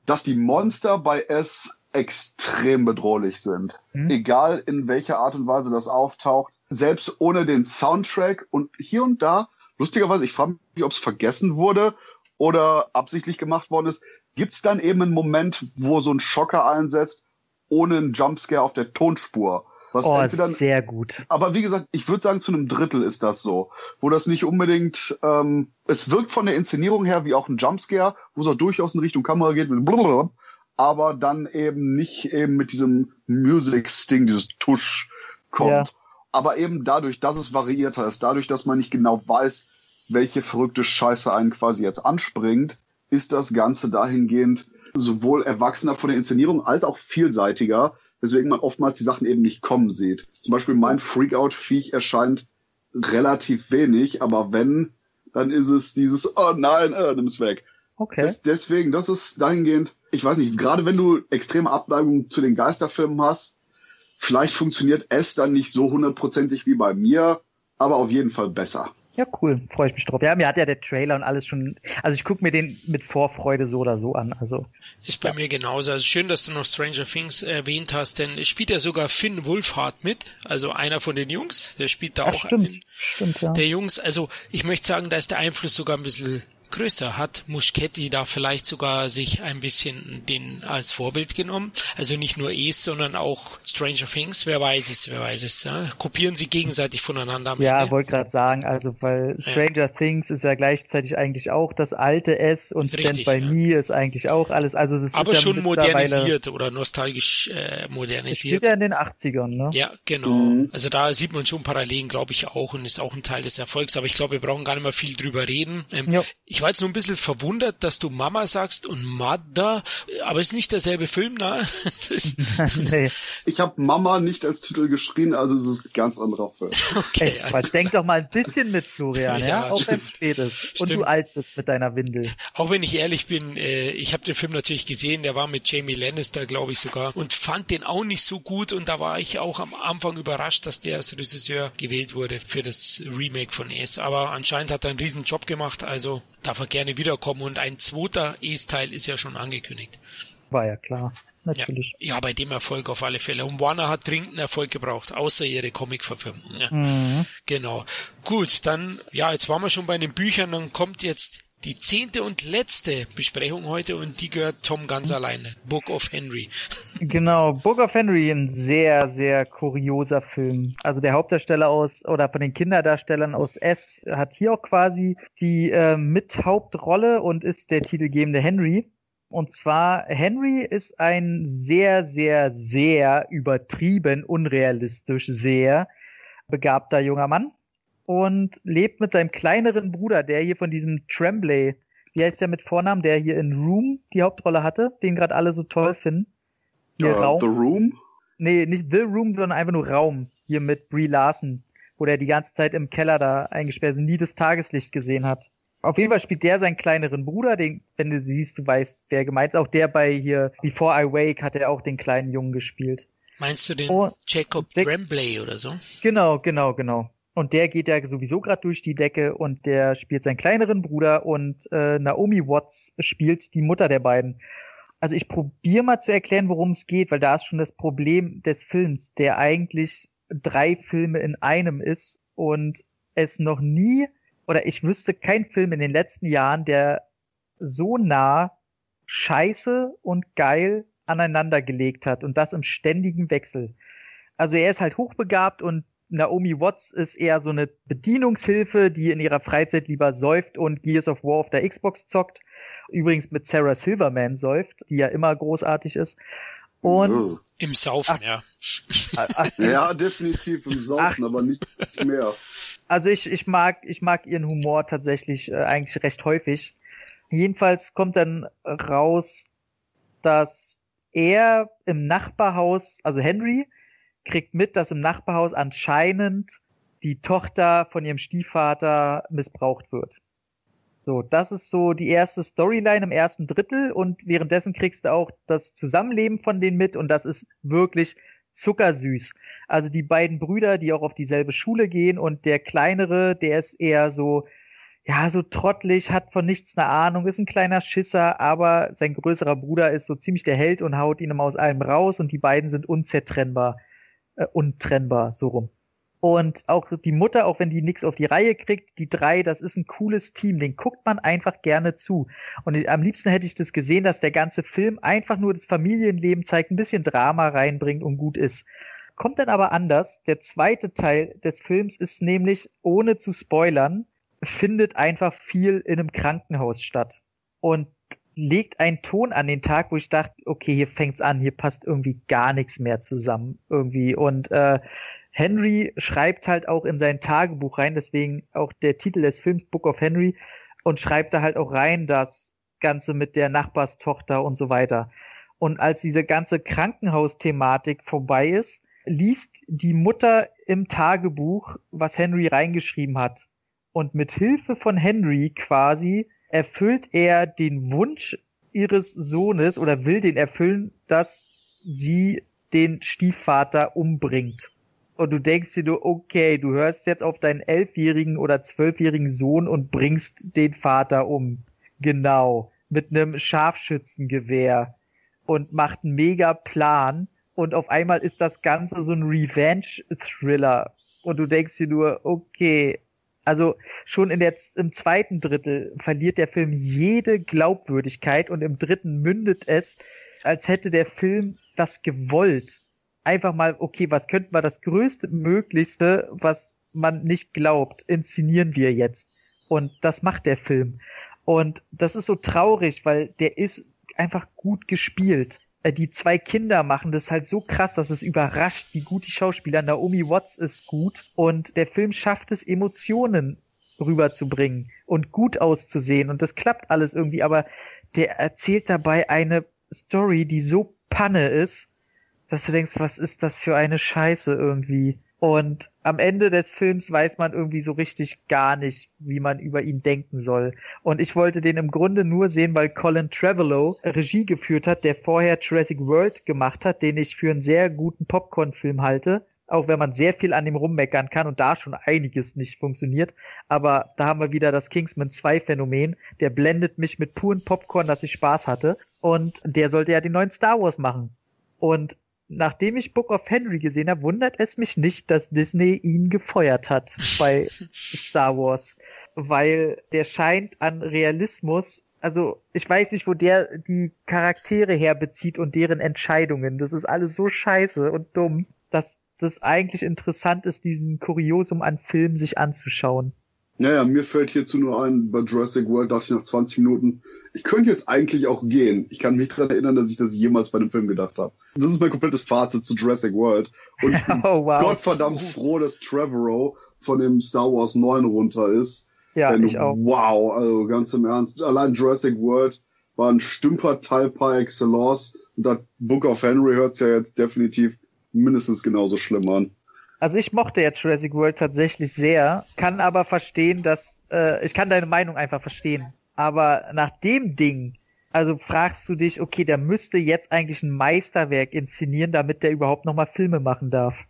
C: dass die Monster bei S extrem bedrohlich sind. Mhm. Egal in welcher Art und Weise das auftaucht, selbst ohne den Soundtrack und hier und da, lustigerweise, ich frage mich, ob es vergessen wurde oder absichtlich gemacht worden ist, gibt's dann eben einen Moment, wo so ein Schocker einsetzt, ohne einen Jumpscare auf der Tonspur.
B: Was oh, entweder, sehr gut.
C: Aber wie gesagt, ich würde sagen, zu einem Drittel ist das so. Wo das nicht unbedingt, ähm, es wirkt von der Inszenierung her wie auch ein Jumpscare, wo es auch durchaus in Richtung Kamera geht, mit blablabla, aber dann eben nicht eben mit diesem Music-Sting, dieses Tusch kommt. Ja. Aber eben dadurch, dass es variierter ist, dadurch, dass man nicht genau weiß, welche verrückte Scheiße einen quasi jetzt anspringt, ist das Ganze dahingehend sowohl erwachsener von der Inszenierung als auch vielseitiger, weswegen man oftmals die Sachen eben nicht kommen sieht. Zum Beispiel mein Freakout-Viech erscheint relativ wenig, aber wenn, dann ist es dieses, oh nein, oh, nimm's weg.
B: Okay.
C: Das, deswegen, das ist dahingehend, ich weiß nicht, gerade wenn du extreme Abneigung zu den Geisterfilmen hast, vielleicht funktioniert es dann nicht so hundertprozentig wie bei mir, aber auf jeden Fall besser.
B: Ja, cool. Freue ich mich drauf. Ja, mir hat ja der Trailer und alles schon. Also ich gucke mir den mit Vorfreude so oder so an. Also
A: ist bei ja. mir genauso. Also schön, dass du noch Stranger Things erwähnt hast, denn spielt ja sogar Finn Wolfhard mit, also einer von den Jungs. Der spielt da ja, auch.
B: Stimmt, einen, stimmt, ja.
A: Der Jungs. Also ich möchte sagen, da ist der Einfluss sogar ein bisschen größer. Hat Muschetti da vielleicht sogar sich ein bisschen den als Vorbild genommen? Also nicht nur Es, sondern auch Stranger Things. Wer weiß es, wer weiß es. Ja? Kopieren sie gegenseitig voneinander.
B: ja, wollte gerade sagen, also weil Stranger ja. Things ist ja gleichzeitig eigentlich auch das alte S und Stand By ja. Me ist eigentlich auch alles. Also das
A: Aber
B: ist
A: schon modernisiert oder nostalgisch äh, modernisiert.
B: Das ja in den 80ern, ne?
A: Ja, genau. Mhm. Also da sieht man schon Parallelen, glaube ich, auch und ist auch ein Teil des Erfolgs. Aber ich glaube, wir brauchen gar nicht mehr viel drüber reden. Ähm, ich war jetzt nur ein bisschen verwundert, dass du Mama sagst und Mother, aber ist nicht derselbe Film, ne? [laughs] [laughs]
C: nee. Ich habe Mama nicht als Titel geschrien, also es ist ein ganz anderer Film. [laughs]
B: Okay, Echt, also. denk doch mal ein bisschen mit, Florian, ja, ja? auch wenn es spät ist und du alt bist mit deiner Windel.
A: Auch wenn ich ehrlich bin, äh, ich habe den Film natürlich gesehen, der war mit Jamie Lannister, glaube ich sogar, und fand den auch nicht so gut und da war ich auch am Anfang überrascht, dass der als Regisseur gewählt wurde für das Remake von Es, aber anscheinend hat er einen riesen Job gemacht, also darf er gerne wiederkommen und ein zweiter Es-Teil ist ja schon angekündigt.
B: War ja klar. Natürlich.
A: Ja, ja, bei dem Erfolg auf alle Fälle. Und Warner hat dringend Erfolg gebraucht, außer ihre Comic-Verfilmung. Ja. Mhm. Genau. Gut, dann, ja, jetzt waren wir schon bei den Büchern, dann kommt jetzt die zehnte und letzte Besprechung heute und die gehört Tom ganz alleine. Book of Henry. [laughs]
B: Genau, Book of Henry, ein sehr, sehr kurioser Film. Also der Hauptdarsteller aus, oder von den Kinderdarstellern aus S hat hier auch quasi die äh, Mithauptrolle und ist der titelgebende Henry. Und zwar, Henry ist ein sehr, sehr, sehr übertrieben, unrealistisch, sehr begabter junger Mann und lebt mit seinem kleineren Bruder, der hier von diesem Tremblay, wie heißt der mit Vornamen, der hier in Room die Hauptrolle hatte, den gerade alle so toll finden.
C: Hier uh, Raum. The Room?
B: Nee, nicht The Room, sondern einfach nur Raum. Hier mit Brie Larson, wo der die ganze Zeit im Keller da eingesperrt ist, nie das Tageslicht gesehen hat. Auf jeden Fall spielt der seinen kleineren Bruder, den, wenn du siehst, du weißt, wer gemeint ist. Auch der bei hier Before I Wake hat er auch den kleinen Jungen gespielt.
A: Meinst du den oh, Jacob Jack Tremblay oder so?
B: Genau, genau, genau. Und der geht ja sowieso gerade durch die Decke und der spielt seinen kleineren Bruder und äh, Naomi Watts spielt die Mutter der beiden. Also ich probiere mal zu erklären, worum es geht, weil da ist schon das Problem des Films, der eigentlich drei Filme in einem ist und es noch nie oder ich wüsste keinen Film in den letzten Jahren, der so nah scheiße und geil aneinander gelegt hat und das im ständigen Wechsel. Also er ist halt hochbegabt und Naomi Watts ist eher so eine Bedienungshilfe, die in ihrer Freizeit lieber säuft und Gears of War auf der Xbox zockt. Übrigens mit Sarah Silverman säuft, die ja immer großartig ist. Und
A: im Saufen, ach, ja.
C: Ach, ja, definitiv im Saufen, ach, aber nicht mehr.
B: Also ich, ich mag, ich mag ihren Humor tatsächlich äh, eigentlich recht häufig. Jedenfalls kommt dann raus, dass er im Nachbarhaus, also Henry, kriegt mit, dass im Nachbarhaus anscheinend die Tochter von ihrem Stiefvater missbraucht wird. So, das ist so die erste Storyline im ersten Drittel und währenddessen kriegst du auch das Zusammenleben von denen mit und das ist wirklich zuckersüß. Also die beiden Brüder, die auch auf dieselbe Schule gehen und der kleinere, der ist eher so, ja, so trottelig, hat von nichts eine Ahnung, ist ein kleiner Schisser, aber sein größerer Bruder ist so ziemlich der Held und haut ihn immer aus allem raus und die beiden sind unzertrennbar, äh, untrennbar, so rum. Und auch die Mutter, auch wenn die nichts auf die Reihe kriegt, die drei, das ist ein cooles Team, den guckt man einfach gerne zu. Und am liebsten hätte ich das gesehen, dass der ganze Film einfach nur das Familienleben zeigt, ein bisschen Drama reinbringt und gut ist. Kommt dann aber anders. Der zweite Teil des Films ist nämlich, ohne zu spoilern, findet einfach viel in einem Krankenhaus statt. Und legt einen Ton an den Tag, wo ich dachte, okay, hier fängt's an, hier passt irgendwie gar nichts mehr zusammen irgendwie. Und äh, Henry schreibt halt auch in sein Tagebuch rein, deswegen auch der Titel des Films Book of Henry und schreibt da halt auch rein das Ganze mit der Nachbarstochter und so weiter. Und als diese ganze Krankenhausthematik vorbei ist, liest die Mutter im Tagebuch, was Henry reingeschrieben hat. Und mit Hilfe von Henry quasi erfüllt er den Wunsch ihres Sohnes oder will den erfüllen, dass sie den Stiefvater umbringt und du denkst dir nur, okay, du hörst jetzt auf deinen elfjährigen oder zwölfjährigen Sohn und bringst den Vater um. Genau. Mit einem Scharfschützengewehr und macht einen mega Plan und auf einmal ist das Ganze so ein Revenge-Thriller und du denkst dir nur, okay, also schon in der, im zweiten Drittel verliert der Film jede Glaubwürdigkeit und im dritten mündet es, als hätte der Film das gewollt einfach mal, okay, was könnten wir das größte Möglichste, was man nicht glaubt, inszenieren wir jetzt. Und das macht der Film. Und das ist so traurig, weil der ist einfach gut gespielt. Äh, die zwei Kinder machen das halt so krass, dass es überrascht, wie gut die Schauspieler. Naomi Watts ist gut und der Film schafft es, Emotionen rüberzubringen und gut auszusehen. Und das klappt alles irgendwie, aber der erzählt dabei eine Story, die so Panne ist, dass du denkst, was ist das für eine Scheiße irgendwie? Und am Ende des Films weiß man irgendwie so richtig gar nicht, wie man über ihn denken soll. Und ich wollte den im Grunde nur sehen, weil Colin Trevorrow Regie geführt hat, der vorher Jurassic World gemacht hat, den ich für einen sehr guten Popcorn-Film halte. Auch wenn man sehr viel an dem rummeckern kann und da schon einiges nicht funktioniert. Aber da haben wir wieder das Kingsman 2 Phänomen. Der blendet mich mit puren Popcorn, dass ich Spaß hatte. Und der sollte ja den neuen Star Wars machen. Und nachdem ich Book of Henry gesehen habe, wundert es mich nicht, dass Disney ihn gefeuert hat bei [laughs] Star Wars, weil der scheint an Realismus, also ich weiß nicht, wo der die Charaktere herbezieht und deren Entscheidungen. Das ist alles so scheiße und dumm, dass das eigentlich interessant ist, diesen Kuriosum an Filmen sich anzuschauen.
C: Naja, mir fällt hierzu nur ein, bei Jurassic World dachte ich nach 20 Minuten, ich könnte jetzt eigentlich auch gehen. Ich kann mich daran erinnern, dass ich das jemals bei einem Film gedacht habe. Das ist mein komplettes Fazit zu Jurassic World. Und ich [laughs] bin oh, wow. Gottverdammt froh, dass Trevorrow von dem Star Wars 9 runter ist.
B: Ja, Denn, ich auch.
C: Wow, also ganz im Ernst. Allein Jurassic World war ein Stümperteil par excellence. Und das Book of Henry hört ja jetzt definitiv mindestens genauso schlimm an.
B: Also ich mochte ja Jurassic World tatsächlich sehr, kann aber verstehen, dass äh, ich kann deine Meinung einfach verstehen. Aber nach dem Ding, also fragst du dich, okay, der müsste jetzt eigentlich ein Meisterwerk inszenieren, damit der überhaupt nochmal Filme machen darf.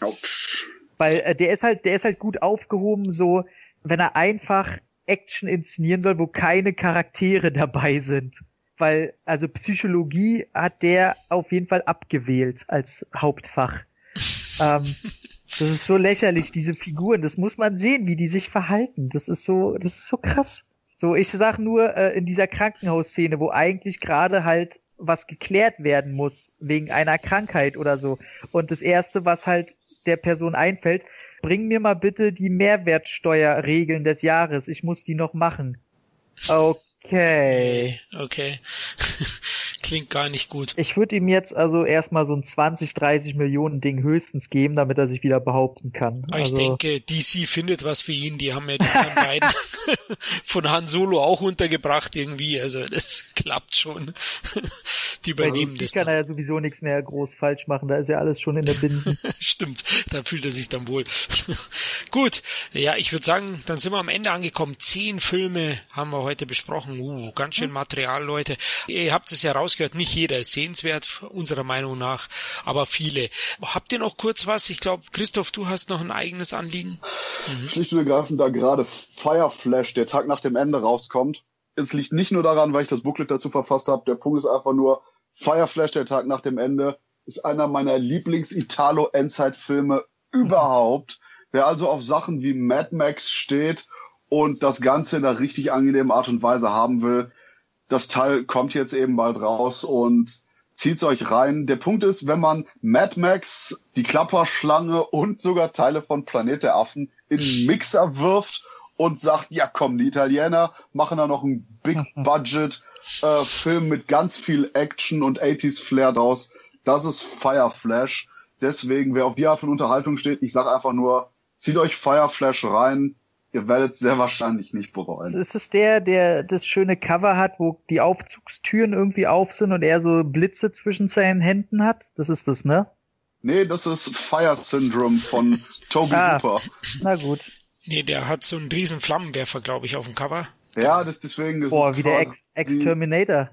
C: Autsch.
B: Weil äh, der ist halt, der ist halt gut aufgehoben, so wenn er einfach Action inszenieren soll, wo keine Charaktere [laughs] dabei sind. Weil, also Psychologie hat der auf jeden Fall abgewählt als Hauptfach. Ähm, das ist so lächerlich, diese Figuren. Das muss man sehen, wie die sich verhalten. Das ist so, das ist so krass. So, ich sag nur, äh, in dieser Krankenhausszene, wo eigentlich gerade halt was geklärt werden muss, wegen einer Krankheit oder so. Und das erste, was halt der Person einfällt, bring mir mal bitte die Mehrwertsteuerregeln des Jahres. Ich muss die noch machen. Okay.
A: Okay. [laughs] Klingt gar nicht gut.
B: Ich würde ihm jetzt also erstmal so ein 20, 30 Millionen Ding höchstens geben, damit er sich wieder behaupten kann.
A: Aber also, ich denke, DC findet was für ihn. Die haben ja die [laughs] beiden [laughs] von Han Solo auch untergebracht irgendwie. Also das klappt schon. [laughs] Die übernehmen
B: also, das. kann er ja sowieso nichts mehr groß falsch machen. Da ist ja alles schon in der Binsen. [laughs]
A: Stimmt. Da fühlt er sich dann wohl. [laughs] gut. Ja, ich würde sagen, dann sind wir am Ende angekommen. Zehn Filme haben wir heute besprochen. Uh, ganz schön hm. Material, Leute. Ihr habt es ja raus rausgehört, nicht jeder ist sehenswert, unserer Meinung nach, aber viele. Habt ihr noch kurz was? Ich glaube, Christoph, du hast noch ein eigenes Anliegen.
C: Mhm. Schlicht und ergreifend, da gerade Fireflash, der Tag nach dem Ende rauskommt. Es liegt nicht nur daran, weil ich das Booklet dazu verfasst habe. Der Punkt ist einfach nur, Fireflash, der Tag nach dem Ende, ist einer meiner Lieblings-Italo-Endzeit-Filme überhaupt. Wer also auf Sachen wie Mad Max steht und das Ganze in einer richtig angenehmen Art und Weise haben will, das Teil kommt jetzt eben bald raus und zieht's euch rein. Der Punkt ist, wenn man Mad Max, die Klapperschlange und sogar Teile von Planet der Affen in Mixer wirft und sagt, ja komm, die Italiener machen da noch einen Big [laughs] Budget äh, Film mit ganz viel Action und 80s Flair draus. Das ist Fireflash. Deswegen, wer auf die Art von Unterhaltung steht, ich sage einfach nur, zieht euch Fireflash rein ihr werdet sehr wahrscheinlich nicht bereuen.
B: Ist es der, der das schöne Cover hat, wo die Aufzugstüren irgendwie auf sind und er so Blitze zwischen seinen Händen hat? Das ist das, ne?
C: Nee, das ist Fire Syndrome von Toby ah, Hooper.
B: Na gut.
A: Nee, der hat so einen riesen Flammenwerfer, glaube ich, auf dem Cover.
C: Ja, das deswegen ist
B: Boah, wie der Ex Exterminator.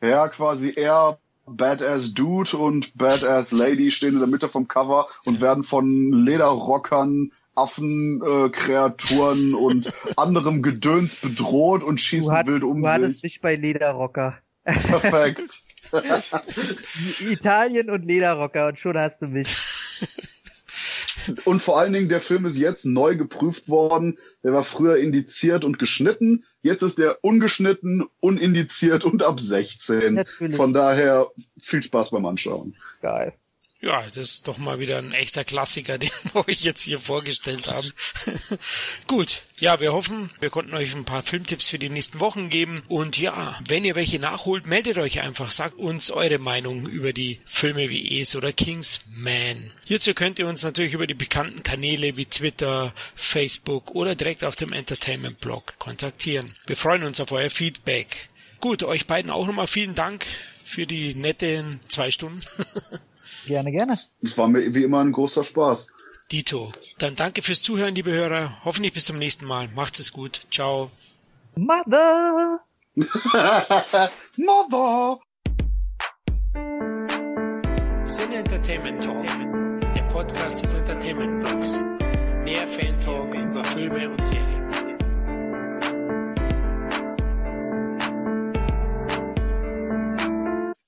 C: Ja, quasi er Badass Dude und Badass Lady stehen in der Mitte vom Cover und werden von Lederrockern Affenkreaturen äh, [laughs] und anderem Gedöns bedroht und schießen hat, wild um
B: du sich. Du hattest mich bei Lederrocker.
C: Perfekt. [laughs]
B: Italien und Lederrocker und schon hast du mich. [laughs]
C: Und vor allen Dingen, der Film ist jetzt neu geprüft worden. Der war früher indiziert und geschnitten. Jetzt ist der ungeschnitten, unindiziert und ab 16. Natürlich. Von daher viel Spaß beim Anschauen.
B: Geil.
A: Ja, das ist doch mal wieder ein echter Klassiker, [laughs] den wir euch jetzt hier vorgestellt haben. [laughs] Gut, ja, wir hoffen, wir konnten euch ein paar Filmtipps für die nächsten Wochen geben. Und ja, wenn ihr welche nachholt, meldet euch einfach, sagt uns eure Meinung über die Filme wie Es oder Kingsman. Hierzu könnt ihr uns natürlich über die bekannten Kanäle wie Twitter, Facebook oder direkt auf dem Entertainment Blog kontaktieren. Wir freuen uns auf euer Feedback. Gut, euch beiden auch nochmal vielen Dank für die netten zwei Stunden. [laughs]
B: Gerne, gerne.
C: Es war mir wie immer ein großer Spaß.
A: Dito. Dann danke fürs Zuhören, liebe Hörer. Hoffentlich bis zum nächsten Mal. Macht's es gut. Ciao.
B: Mother! [laughs]
C: Mother!
A: Sin Entertainment Talk. Der Podcast des Entertainment Blogs. Mehr Fans